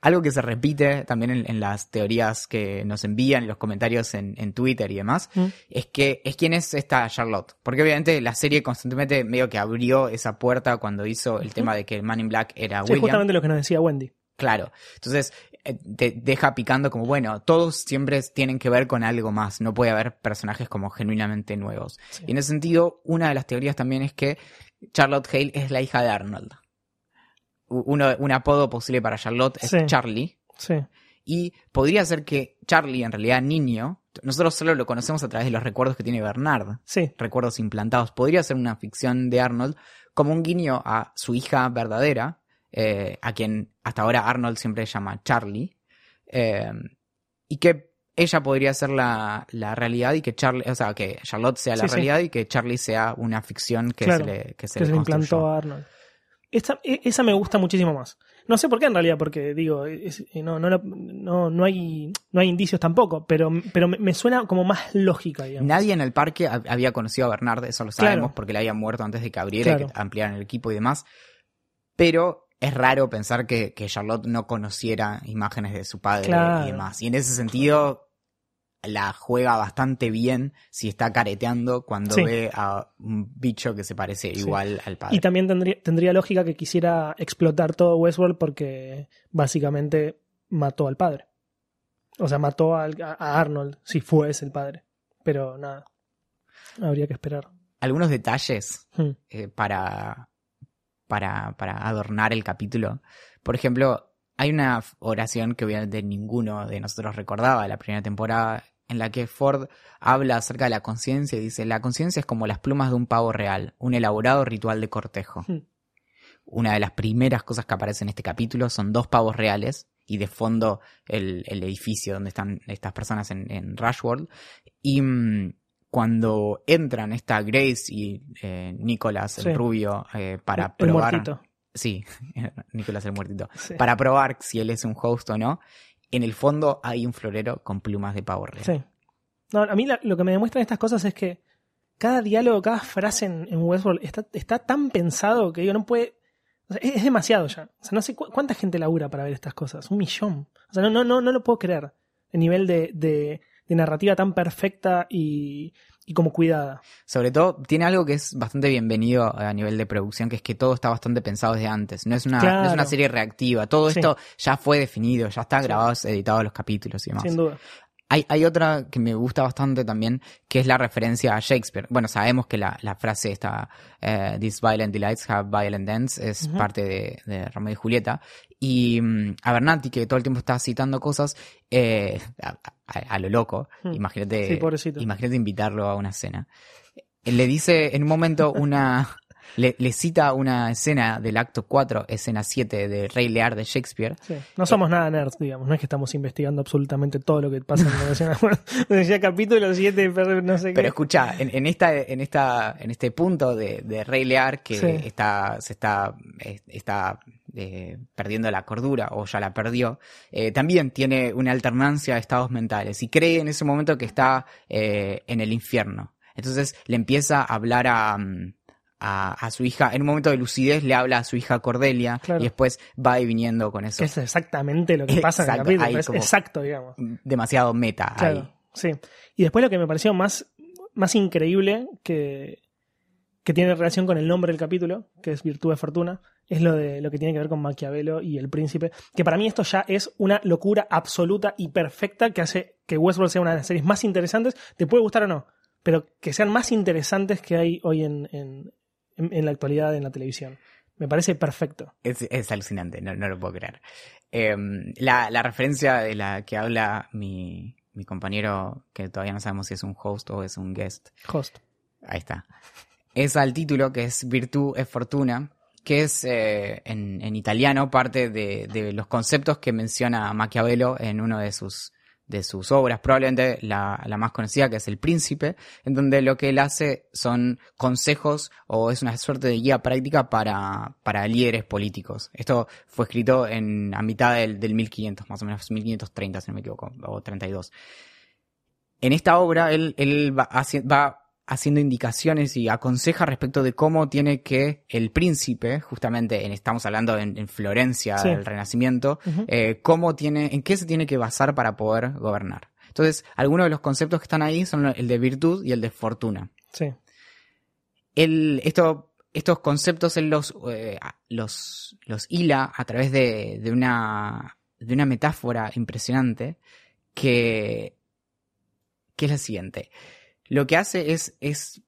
Algo que se repite también en, en las teorías que nos envían, en los comentarios en, en Twitter y demás, ¿Mm? es que es quién es esta Charlotte. Porque obviamente la serie constantemente medio que abrió esa puerta cuando hizo el tema de que el Man in Black era Sí, William. justamente lo que nos decía Wendy. Claro. Entonces, eh, te deja picando como, bueno, todos siempre tienen que ver con algo más, no puede haber personajes como genuinamente nuevos. Sí. Y en ese sentido, una de las teorías también es que Charlotte Hale es la hija de Arnold. Uno, un apodo posible para Charlotte es Sí. Charlie. Sí. Y podría ser que Charlie, en realidad niño, nosotros solo lo conocemos a través de los recuerdos que tiene Bernard, Sí. recuerdos implantados. Podría ser una ficción de Arnold como un guiño a su hija verdadera, eh, a quien hasta ahora Arnold siempre llama Charlie, eh, y que ella podría ser la, la realidad y que Charlie, o sea, que Charlotte sea la Sí, sí. realidad y que Charlie sea una ficción que Claro, se le, que se que le se le implantó a Arnold. Esta, e- esa me gusta muchísimo más. No sé por qué en realidad, porque digo, es- eh, no, no, no, no, hay, no hay indicios tampoco, pero, pero me, me suena como más lógica, digamos. Nadie en el parque hab- había conocido a Bernard, eso lo sabemos, Claro. porque le había muerto antes de que abriera y que ampliaran el equipo y demás. Pero es raro pensar que, que Charlotte no conociera imágenes de su padre Claro. y demás. Y en ese sentido, la juega bastante bien si está careteando cuando Sí. ve a un bicho que se parece Sí. igual al padre. Y también tendría, tendría lógica que quisiera explotar todo Westworld porque básicamente mató al padre. O sea, mató al- a, Arnold, si fuese el padre. Pero nada, habría que esperar. Algunos detalles Hmm. eh, para, para, para adornar el capítulo. Por ejemplo, hay una oración que obviamente ninguno de nosotros recordaba de la primera temporada, en la que Ford habla acerca de la conciencia y dice, la conciencia es como las plumas de un pavo real, un elaborado ritual de cortejo. Hmm. Una de las primeras cosas que aparece en este capítulo son dos pavos reales y de fondo el, el edificio donde están estas personas en, en Rushworld. Y mm, cuando entran esta Grace y eh, Nicholas, el rubio, eh, para el probar... muertito. Sí, (laughs) Nicolás el muertito. Sí. Para probar si él es un host o no. En el fondo hay un florero con plumas de pavo real. Sí. No, a mí la- lo que me demuestran estas cosas es que cada diálogo, cada frase en, Westworld está, está tan pensado que digo, no puede. o sea, es, demasiado ya. O sea, no sé cu- cuánta gente labura para ver estas cosas. Un millón. O sea, no, no, no, no lo puedo creer. El nivel de, de, de narrativa tan perfecta y, y como cuidada. Sobre todo, tiene algo que es bastante bienvenido a nivel de producción, que es que todo está bastante pensado desde antes. No es una, Claro. no es una serie reactiva. Todo Sí. esto ya fue definido, ya está Sí. grabado, editado los capítulos y demás. Sin duda. Hay, hay otra que me gusta bastante también, que es la referencia a Shakespeare. Bueno, sabemos que la, la frase esta, eh, These violent delights have violent ends, es parte de, de Romeo y Julieta. Y mm, a Bernati, que todo el tiempo está citando cosas, eh, a, lo loco, Hmm. imagínate, Sí, imagínate invitarlo a una cena. Le dice en un momento una, (laughs) le, le cita una escena del acto 4, escena 7 de Rey Lear de Shakespeare, Sí. No somos nada nerds, digamos. No es que estamos investigando absolutamente todo lo que pasa en la. (laughs) Bueno, decía capítulo 7, pero no sé qué. Pero escucha, en, en esta, en esta, en este punto de, de Rey Lear que Sí. está, se está, eh, está eh, perdiendo la cordura o ya la perdió, eh, también tiene una alternancia de estados mentales y cree en ese momento que está eh, en el infierno. Entonces le empieza a hablar a, mm, a, a su hija, en un momento de lucidez le habla a su hija Cordelia Claro. y después va y viniendo con eso. Es exactamente lo que pasa en el Exacto, capítulo. Es exacto, digamos. Demasiado meta Claro, ahí. sí. Y después lo que me pareció más, más increíble que, que tiene relación con el nombre del capítulo, que es Virtud de Fortuna, es lo de lo que tiene que ver con Maquiavelo y el príncipe. Que para mí esto ya es una locura absoluta y perfecta que hace que Westworld sea una de las series más interesantes. Te puede gustar o no, pero que sean más interesantes que hay hoy en, en, en- la actualidad en la televisión. Me parece perfecto. Es, es alucinante, no, no lo puedo creer. Eh, la, la referencia de la que habla mi, mi compañero, que todavía no sabemos si es un host o es un guest, Host. ahí está, es al título que es Virtud es Fortuna, que es eh, en, italiano parte de, los conceptos que menciona Maquiavelo en uno de sus, de sus obras, probablemente la, la más conocida, que es El Príncipe, en donde lo que él hace son consejos o es una suerte de guía práctica para, para líderes políticos. Esto fue escrito en, a mitad del, del 1500, más o menos 1530, si no me equivoco, o 32. En esta obra, él, él va, va haciendo indicaciones y aconseja respecto de cómo tiene que el príncipe, justamente en, estamos hablando en, en Florencia Sí. del Renacimiento, eh, cómo tiene, en qué se tiene que basar para poder gobernar. Entonces, algunos de los conceptos que están ahí son el de virtud y el de fortuna. Sí. Él, esto, estos conceptos él los, eh, los, los hila a través de, de una de una metáfora impresionante que, que es la siguiente. Lo que hace es, es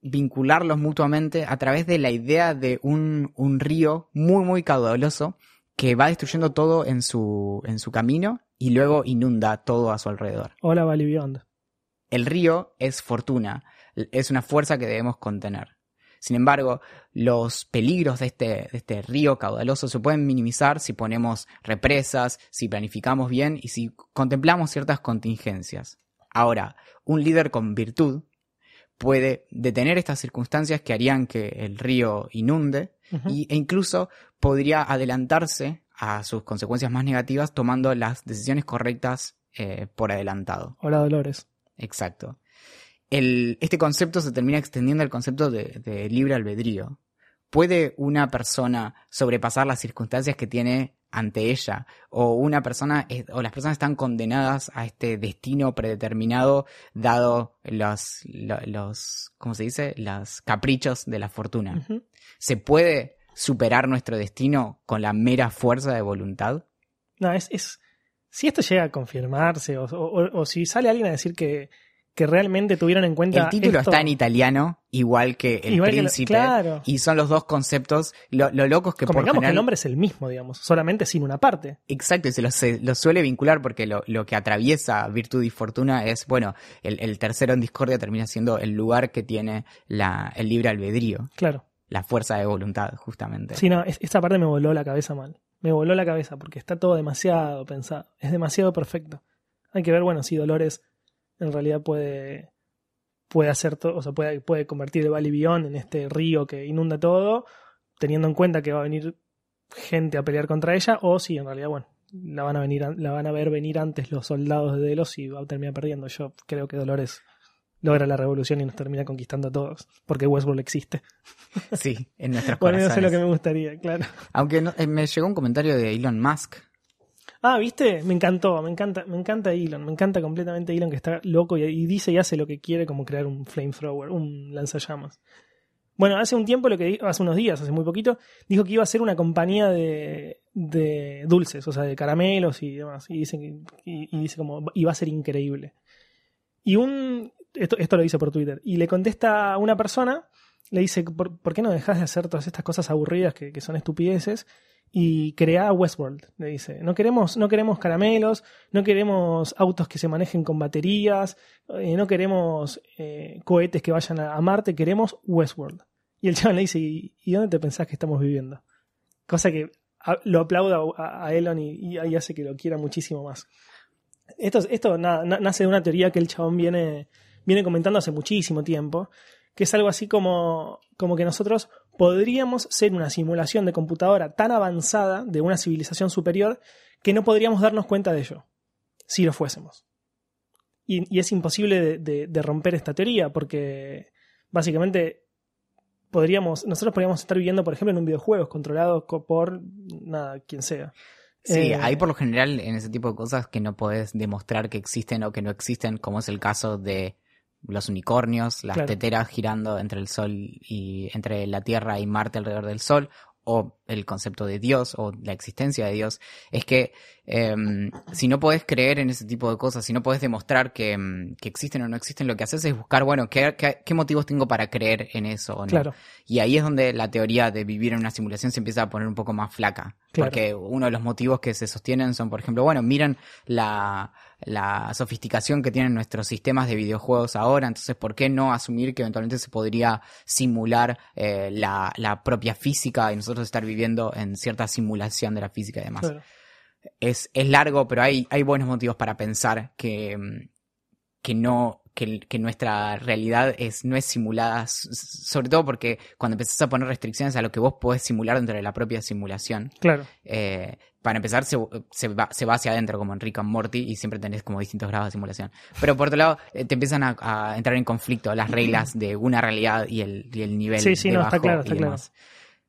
vincularlos mutuamente a través de la idea de un, un río muy, muy caudaloso que va destruyendo todo en su, en su camino y luego inunda todo a su alrededor. Hola, Valley Beyond. El río es fortuna, es una fuerza que debemos contener. Sin embargo, los peligros de este, de este río caudaloso se pueden minimizar si ponemos represas, si planificamos bien y si contemplamos ciertas contingencias. Ahora, un líder con virtud puede detener estas circunstancias que harían que el río inunde y, e incluso podría adelantarse a sus consecuencias más negativas tomando las decisiones correctas eh, por adelantado. Hola, Dolores. Exacto. El- este concepto se termina extendiendo al concepto de, de libre albedrío. ¿Puede una persona sobrepasar las circunstancias que tiene ante ella? ¿O una persona, o las personas están condenadas a este destino predeterminado dado los, lo- los, ¿cómo se dice? Los caprichos de la fortuna. ¿Se puede superar nuestro destino con la mera fuerza de voluntad? No, es, es. Si esto llega a confirmarse, o, o- o si sale alguien a decir que, que realmente tuvieron en cuenta. El título esto- está en italiano, igual que el igual que lo- príncipe. claro. Y son los dos conceptos. Lo, lo loco es que por que el nombre es el mismo, digamos, solamente sin una parte. Exacto, y se lo, se lo suele vincular porque lo, lo que atraviesa virtud y fortuna es, bueno, el, el tercero en discordia termina siendo el lugar que tiene la, el libre albedrío, Claro. la fuerza de voluntad, justamente. Sí, no, es- esta parte me voló la cabeza mal. Me voló la cabeza porque está todo demasiado pensado. Es demasiado perfecto. Hay que ver, bueno, si Dolores en realidad puede, puede hacer todo, o sea, puede, puede convertir el Valley Beyond en este río que inunda todo, teniendo en cuenta que va a venir gente a pelear contra ella, o si en realidad, bueno, la van a venir, la van a ver venir antes los soldados de Delos y va a terminar perdiendo. Yo creo que Dolores logra la revolución y nos termina conquistando a todos, porque Westworld existe. Sí, en nuestros (laughs) Bueno, eso es lo que me gustaría, claro. Aunque no- eh, me llegó un comentario de Elon Musk. Ah, ¿viste? Me encantó, me encanta, me encanta Elon, me encanta completamente Elon que está loco y, y dice y hace lo que quiere como crear un flamethrower, un lanzallamas. Bueno, hace un tiempo, lo que hace unos días, hace muy poquito, dijo que iba a ser una compañía de, de dulces, o sea, de caramelos y demás. Y dice, que- y, y dice como, iba a ser increíble. Y un, esto, esto lo dice por Twitter, y le contesta a una persona, le dice, ¿por, por qué no dejas de hacer todas estas cosas aburridas que, que son estupideces? Y crea Westworld, le dice. No queremos, no queremos caramelos, no queremos autos que se manejen con baterías, eh, no queremos eh, cohetes que vayan a, Marte, queremos Westworld. Y el chaval le dice, ¿y, y dónde te pensás que estamos viviendo? Cosa que lo aplauda a, Elon y, y ahí hace que lo quiera muchísimo más. Esto, esto na- na- nace de una teoría que el chabón viene, viene comentando hace muchísimo tiempo, que es algo así como, como que nosotros podríamos ser una simulación de computadora tan avanzada de una civilización superior que no podríamos darnos cuenta de ello, si lo fuésemos. Y, y es imposible de, de- de romper esta teoría, porque básicamente podríamos, nosotros podríamos estar viviendo, por ejemplo, en un videojuego controlado co- por nada, quien sea. Sí, Eh, hay por lo general en ese tipo de cosas que no podés demostrar que existen o que no existen, como es el caso de los unicornios, las Claro. teteras girando entre el Sol y entre la Tierra y Marte alrededor del Sol, o el concepto de Dios o la existencia de Dios, es que em, si no podés creer en ese tipo de cosas, si no podés demostrar que, em, que existen o no existen, lo que haces es buscar, bueno, ¿qué, qué, qué motivos tengo para creer en eso o no? Claro, Y ahí es donde la teoría de vivir en una simulación se empieza a poner un poco más flaca. Claro. Porque uno de los motivos que se sostienen son, por ejemplo, bueno, miren la, la sofisticación que tienen nuestros sistemas de videojuegos ahora, entonces, ¿por qué no asumir que eventualmente se podría simular eh, la, la propia física y nosotros estar viviendo en cierta simulación de la física y demás? claro. es, es largo, pero hay, hay buenos motivos para pensar que, mm, que no, que, que nuestra realidad es, no es simulada, sobre todo porque cuando empezás a poner restricciones a lo que vos podés simular dentro de la propia simulación, claro. eh, para empezar se, se, va, se va hacia adentro como en Rick and Morty y siempre tenés como distintos grados de simulación. Pero por otro lado, eh, te empiezan a, a entrar en conflicto las reglas de una realidad y el, y el nivel Sí, sí, de no, está bajo claro, y está claro. demás.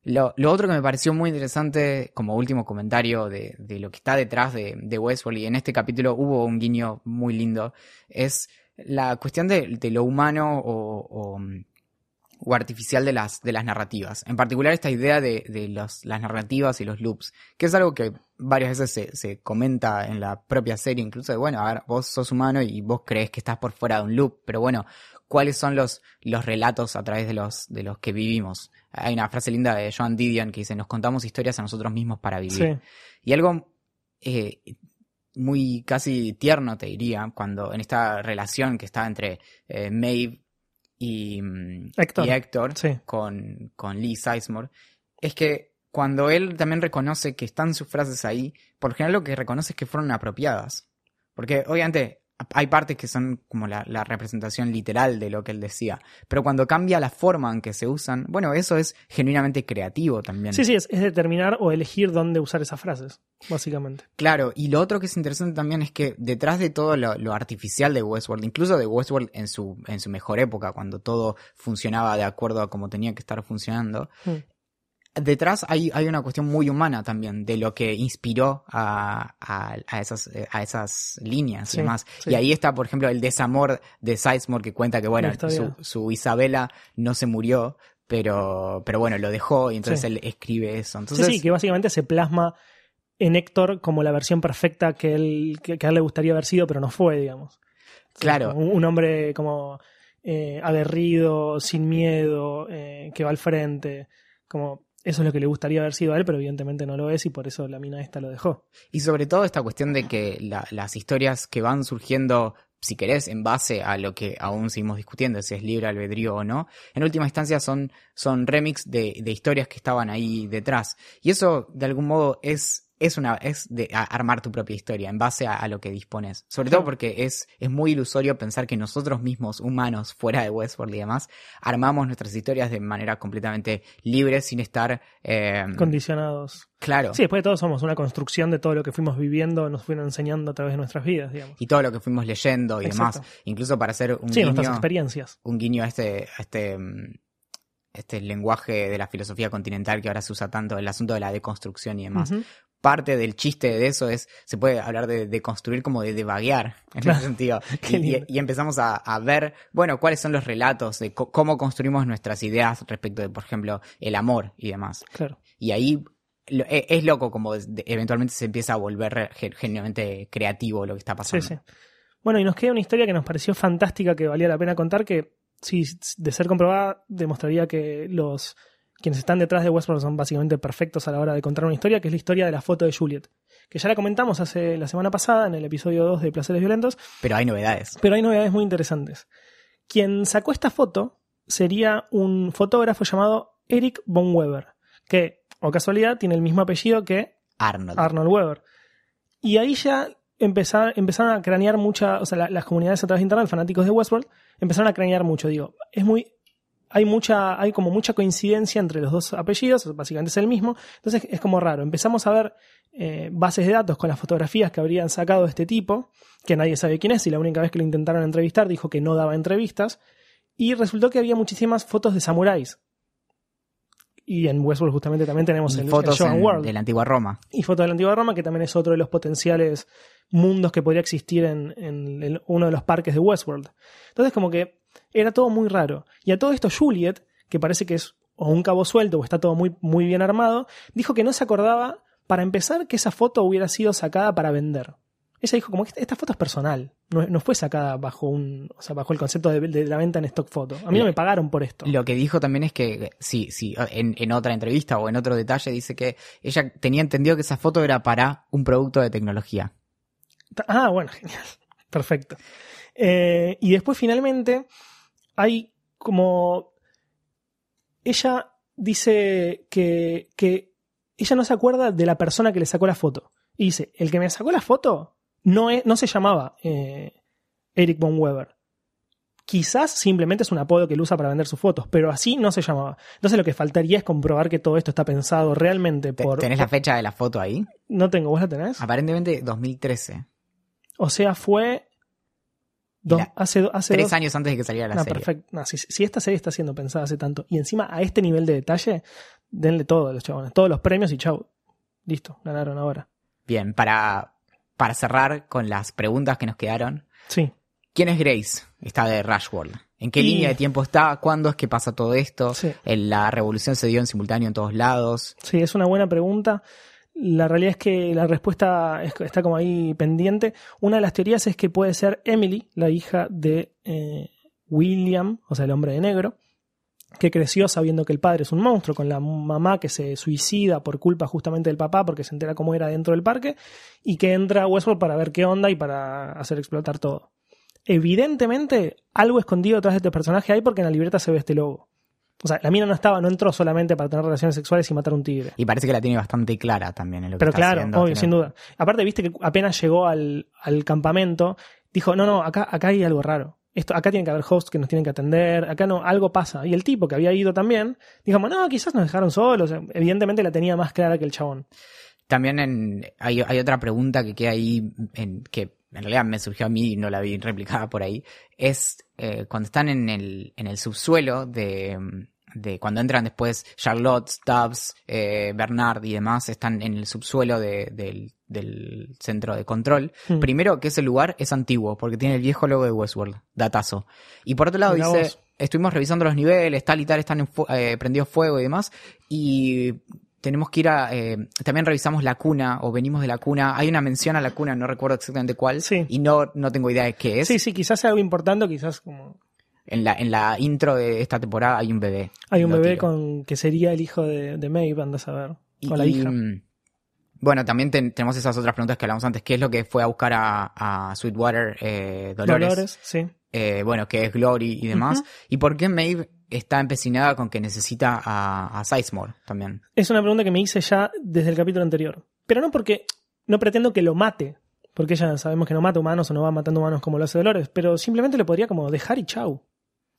Lo, otro que me pareció muy interesante, como último comentario de, de lo que está detrás de, de Westworld, y en este capítulo hubo un guiño muy lindo, es la cuestión de, lo humano o, mm, o artificial de las, de las narrativas. En particular esta idea de, las narrativas y los loops, que es algo que varias veces se, se comenta en la propia serie, incluso de, bueno, a ver, vos sos humano y vos crees que estás por fuera de un loop, pero bueno, ¿cuáles son los, los relatos a través de los, de los que vivimos? Hay una frase linda de Joan Didion que dice, nos contamos historias a nosotros mismos para vivir. Sí. Y algo eh, muy casi tierno, te diría, cuando en esta relación que está entre eh, Maeve y, mm, Héctor. y Héctor Sí. con, con Lee Sizemore, es que cuando él también reconoce que están sus frases ahí, por lo general lo que reconoce es que fueron apropiadas. Porque obviamente hay partes que son como la, la representación literal de lo que él decía, pero cuando cambia la forma en que se usan, bueno, eso es genuinamente creativo también. Sí, sí, es, es determinar o elegir dónde usar esas frases, básicamente. Claro, y lo otro que es interesante también es que detrás de todo lo, lo artificial de Westworld, incluso de Westworld en su, en su mejor época, cuando todo funcionaba de acuerdo a como tenía que estar funcionando, Mm. Detrás hay, hay una cuestión muy humana también de lo que inspiró a, a, a esas, eh, a esas líneas y Sí, demás. sí. Y ahí está, por ejemplo, el desamor de Sizemore que cuenta que, bueno, su, su Isabela no se murió, pero, pero bueno, lo dejó y entonces Sí. él escribe eso. Entonces, sí, sí, que básicamente se plasma en Héctor como la versión perfecta que, él, que, que a él le gustaría haber sido, pero no fue, digamos. Claro. Un, un hombre como eh, aguerrido, sin miedo, eh, que va al frente, como eso es lo que le gustaría haber sido a él, pero evidentemente no lo es y por eso la mina esta lo dejó. Y sobre todo esta cuestión de que la- las historias que van surgiendo, si querés, en base a lo que aún seguimos discutiendo, si es libre albedrío o no, en última instancia son, son remix de historias que estaban ahí detrás. Y eso, de algún modo, es, es una, es de a- armar tu propia historia en base a, a lo que dispones. Sobre todo porque es, es muy ilusorio pensar que nosotros mismos, humanos, fuera de Westworld y demás, armamos nuestras historias de manera completamente libre, sin estar, eh, Condicionados. claro. Sí, después de todo somos una construcción de todo lo que fuimos viviendo, nos fueron enseñando a través de nuestras vidas, digamos. y todo lo que fuimos leyendo y Exacto. demás, incluso para hacer un Sí, nuestras guiño, experiencias. un guiño a este, a este, mm, este lenguaje de la filosofía continental que ahora se usa tanto, el asunto de la deconstrucción y demás. Parte del chiste de eso es, se puede hablar de, de construir como de devaguear, en Claro. ese sentido. (laughs) Y, lindo. y- y empezamos a, a ver, bueno, cuáles son los relatos de cómo construimos nuestras ideas respecto de, por ejemplo, el amor y demás. Claro. Y ahí lo- e- es loco como de- eventualmente se empieza a volver ge- genuinamente creativo lo que está Sí, pasando. sí. Bueno, y nos queda una historia que nos pareció fantástica, que valía la pena contar, que si de ser comprobada demostraría que los quienes están detrás de Westworld son básicamente perfectos a la hora de contar una historia, que es la historia de la foto de Juliet, que ya la comentamos hace la semana pasada en el episodio 2 de Placeres Violentos, Pero hay novedades. pero hay novedades muy interesantes. Quien sacó esta foto sería un fotógrafo llamado Eric von Weber, que, o casualidad, tiene el mismo apellido que Arnold. Arnold Weber. Y ahí ya empezar- empezaron a cranear mucha, o sea, la- las comunidades a través de internet, fanáticos de Westworld, empezaron a cranear mucho, digo, es muy, hay mucha, hay como mucha coincidencia entre los dos apellidos, básicamente es el mismo, entonces es como raro, empezamos a ver eh, bases de datos con las fotografías que habrían sacado de este tipo, que nadie sabe quién es, y la única vez que lo intentaron entrevistar dijo que no daba entrevistas, y resultó que había muchísimas fotos de samuráis. Y en Westworld justamente también tenemos Y el, el fotos Shogun en- World de la antigua Roma. y foto de la antigua Roma, que también es otro de los potenciales mundos que podría existir en, en el- uno de los parques de Westworld. Entonces, como que era todo muy raro. Y a todo esto, Juliet, que parece que es o un cabo suelto o está todo muy, muy bien armado, dijo que no se acordaba, para empezar, que esa foto hubiera sido sacada para vender. Ella dijo, como que esta foto es personal, no, no fue sacada bajo un, o sea, bajo el concepto de, de la venta en stock photo. A mí no me pagaron por esto. Lo que dijo también es que, sí, sí, en, en otra entrevista o en otro detalle dice que ella tenía entendido que esa foto era para un producto de tecnología. Ah, bueno, (laughs) genial. Perfecto. Eh, y después finalmente hay como... Ella dice que, que ella no se acuerda de la persona que le sacó la foto. Y dice, el que me sacó la foto no, es, no se llamaba eh, Eric Von Weber. Quizás simplemente es un apodo que él usa para vender sus fotos, pero así no se llamaba. Entonces lo que faltaría es comprobar que todo esto está pensado realmente Te- por... ¿Tenés la fecha de la foto ahí? No tengo, ¿vos la tenés? Aparentemente 2013. O sea, fue... La- hace Tres dos- años antes de que saliera la No, serie. perfecto. No, si, si esta serie está siendo pensada hace tanto y encima a este nivel de detalle, denle todo a los chabones, todos los premios y chau. Listo, ganaron ahora. Bien, para, para cerrar con las preguntas que nos quedaron, Sí. ¿Quién es Grace? Está de Rush World. ¿En qué Y- línea de tiempo está? ¿Cuándo es que pasa todo esto? Sí. El- La revolución se dio en simultáneo en todos lados. Sí, es una buena pregunta. La realidad es que la respuesta es- está como ahí pendiente. Una de las teorías es que puede ser Emily, la hija de eh, William, o sea, el hombre de negro, que creció sabiendo que el padre es un monstruo, con la mamá que se suicida por culpa justamente del papá porque se entera cómo era dentro del parque, y que entra a Westworld para ver qué onda y para hacer explotar todo. Evidentemente, algo escondido detrás de este personaje hay porque en la libreta se ve este logo. O sea, la mina no estaba, no entró solamente para tener relaciones sexuales y matar a un tigre. Y parece que la tiene bastante clara también en lo que Pero está claro, haciendo. obvio, Tiene- sin duda. Aparte, viste que apenas llegó al, al campamento, dijo, no, no, acá, acá hay algo raro. Esto, acá tiene que haber hosts que nos tienen que atender, acá no, algo pasa. Y el tipo que había ido también, dijo, no, quizás nos dejaron solos. Evidentemente la tenía más clara que el chabón. También en- hay, hay otra pregunta que queda ahí, en, que en realidad me surgió a mí y no la vi replicada por ahí. Es eh, cuando están en el, en el subsuelo de, de cuando entran después Charlotte, Stubbs, eh, Bernard y demás, están en el subsuelo de- del, del centro de control. Hmm. Primero, que ese lugar es antiguo, porque tiene el viejo logo de Westworld, datazo. Y por otro lado Mirá dice, vos. estuvimos revisando los niveles, tal y tal, están en fu- eh, prendidos fuego y demás, y tenemos que ir a, eh, también revisamos la cuna, o venimos de la cuna, hay una mención a la cuna, no recuerdo exactamente cuál, Sí. y no, no tengo idea de qué es. Sí, sí, quizás sea algo importante, quizás como En la, en la intro de esta temporada hay un bebé. hay un bebé tiro. con que sería el hijo de, de Maeve, andas a ver. Y- o la hija. mm, Bueno, también ten- tenemos esas otras preguntas que hablamos antes. ¿Qué es lo que fue a buscar a, a Sweetwater eh, Dolores? Dolores, sí. Eh, bueno, que es Glory y demás. ¿Y por qué Maeve está empecinada con que necesita a, a Sizemore también? Es una pregunta que me hice ya desde el capítulo anterior. Pero no porque no pretendo que lo mate, porque ya sabemos que no mata humanos o no va matando humanos como lo hace Dolores, pero simplemente lo podría como dejar y chau.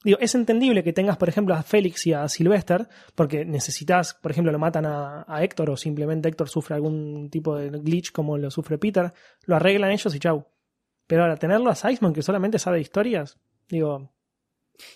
Digo, es entendible que tengas, por ejemplo, a Félix y a Sylvester, porque necesitas, por ejemplo, lo matan a, a Héctor o simplemente Héctor sufre algún tipo de glitch como lo sufre Peter, lo arreglan ellos y chau. Pero ahora, tenerlo a Sizemore que solamente sabe historias, digo,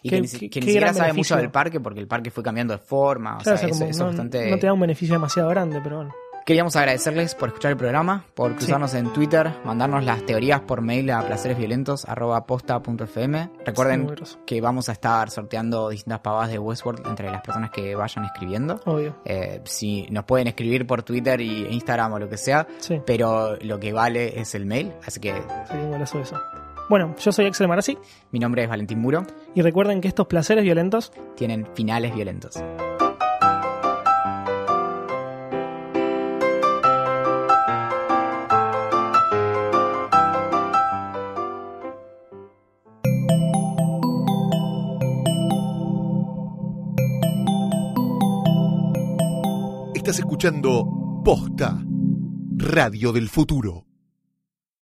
Y que, ni que siquiera sabe beneficio. mucho del parque porque el parque fue cambiando de forma. O sea, o sea, eso, eso no, bastante... no te da un beneficio demasiado grande, pero bueno. Queríamos agradecerles por escuchar el programa, por cruzarnos en Twitter, mandarnos las teorías por mail a placeresviolentos.posta.fm. Sí, Recuerden que vamos a estar sorteando distintas pavadas de Westworld entre las personas que vayan escribiendo. Obvio. Eh, si nos pueden escribir por Twitter y Instagram o lo que sea, Sí. pero lo que vale es el mail. Así que un golazo eso. Bueno, yo soy Axel Marazzi mi nombre es Valentín Muro. y recuerden que estos placeres violentos Tienen finales violentos. Estás escuchando Posta, Radio del Futuro.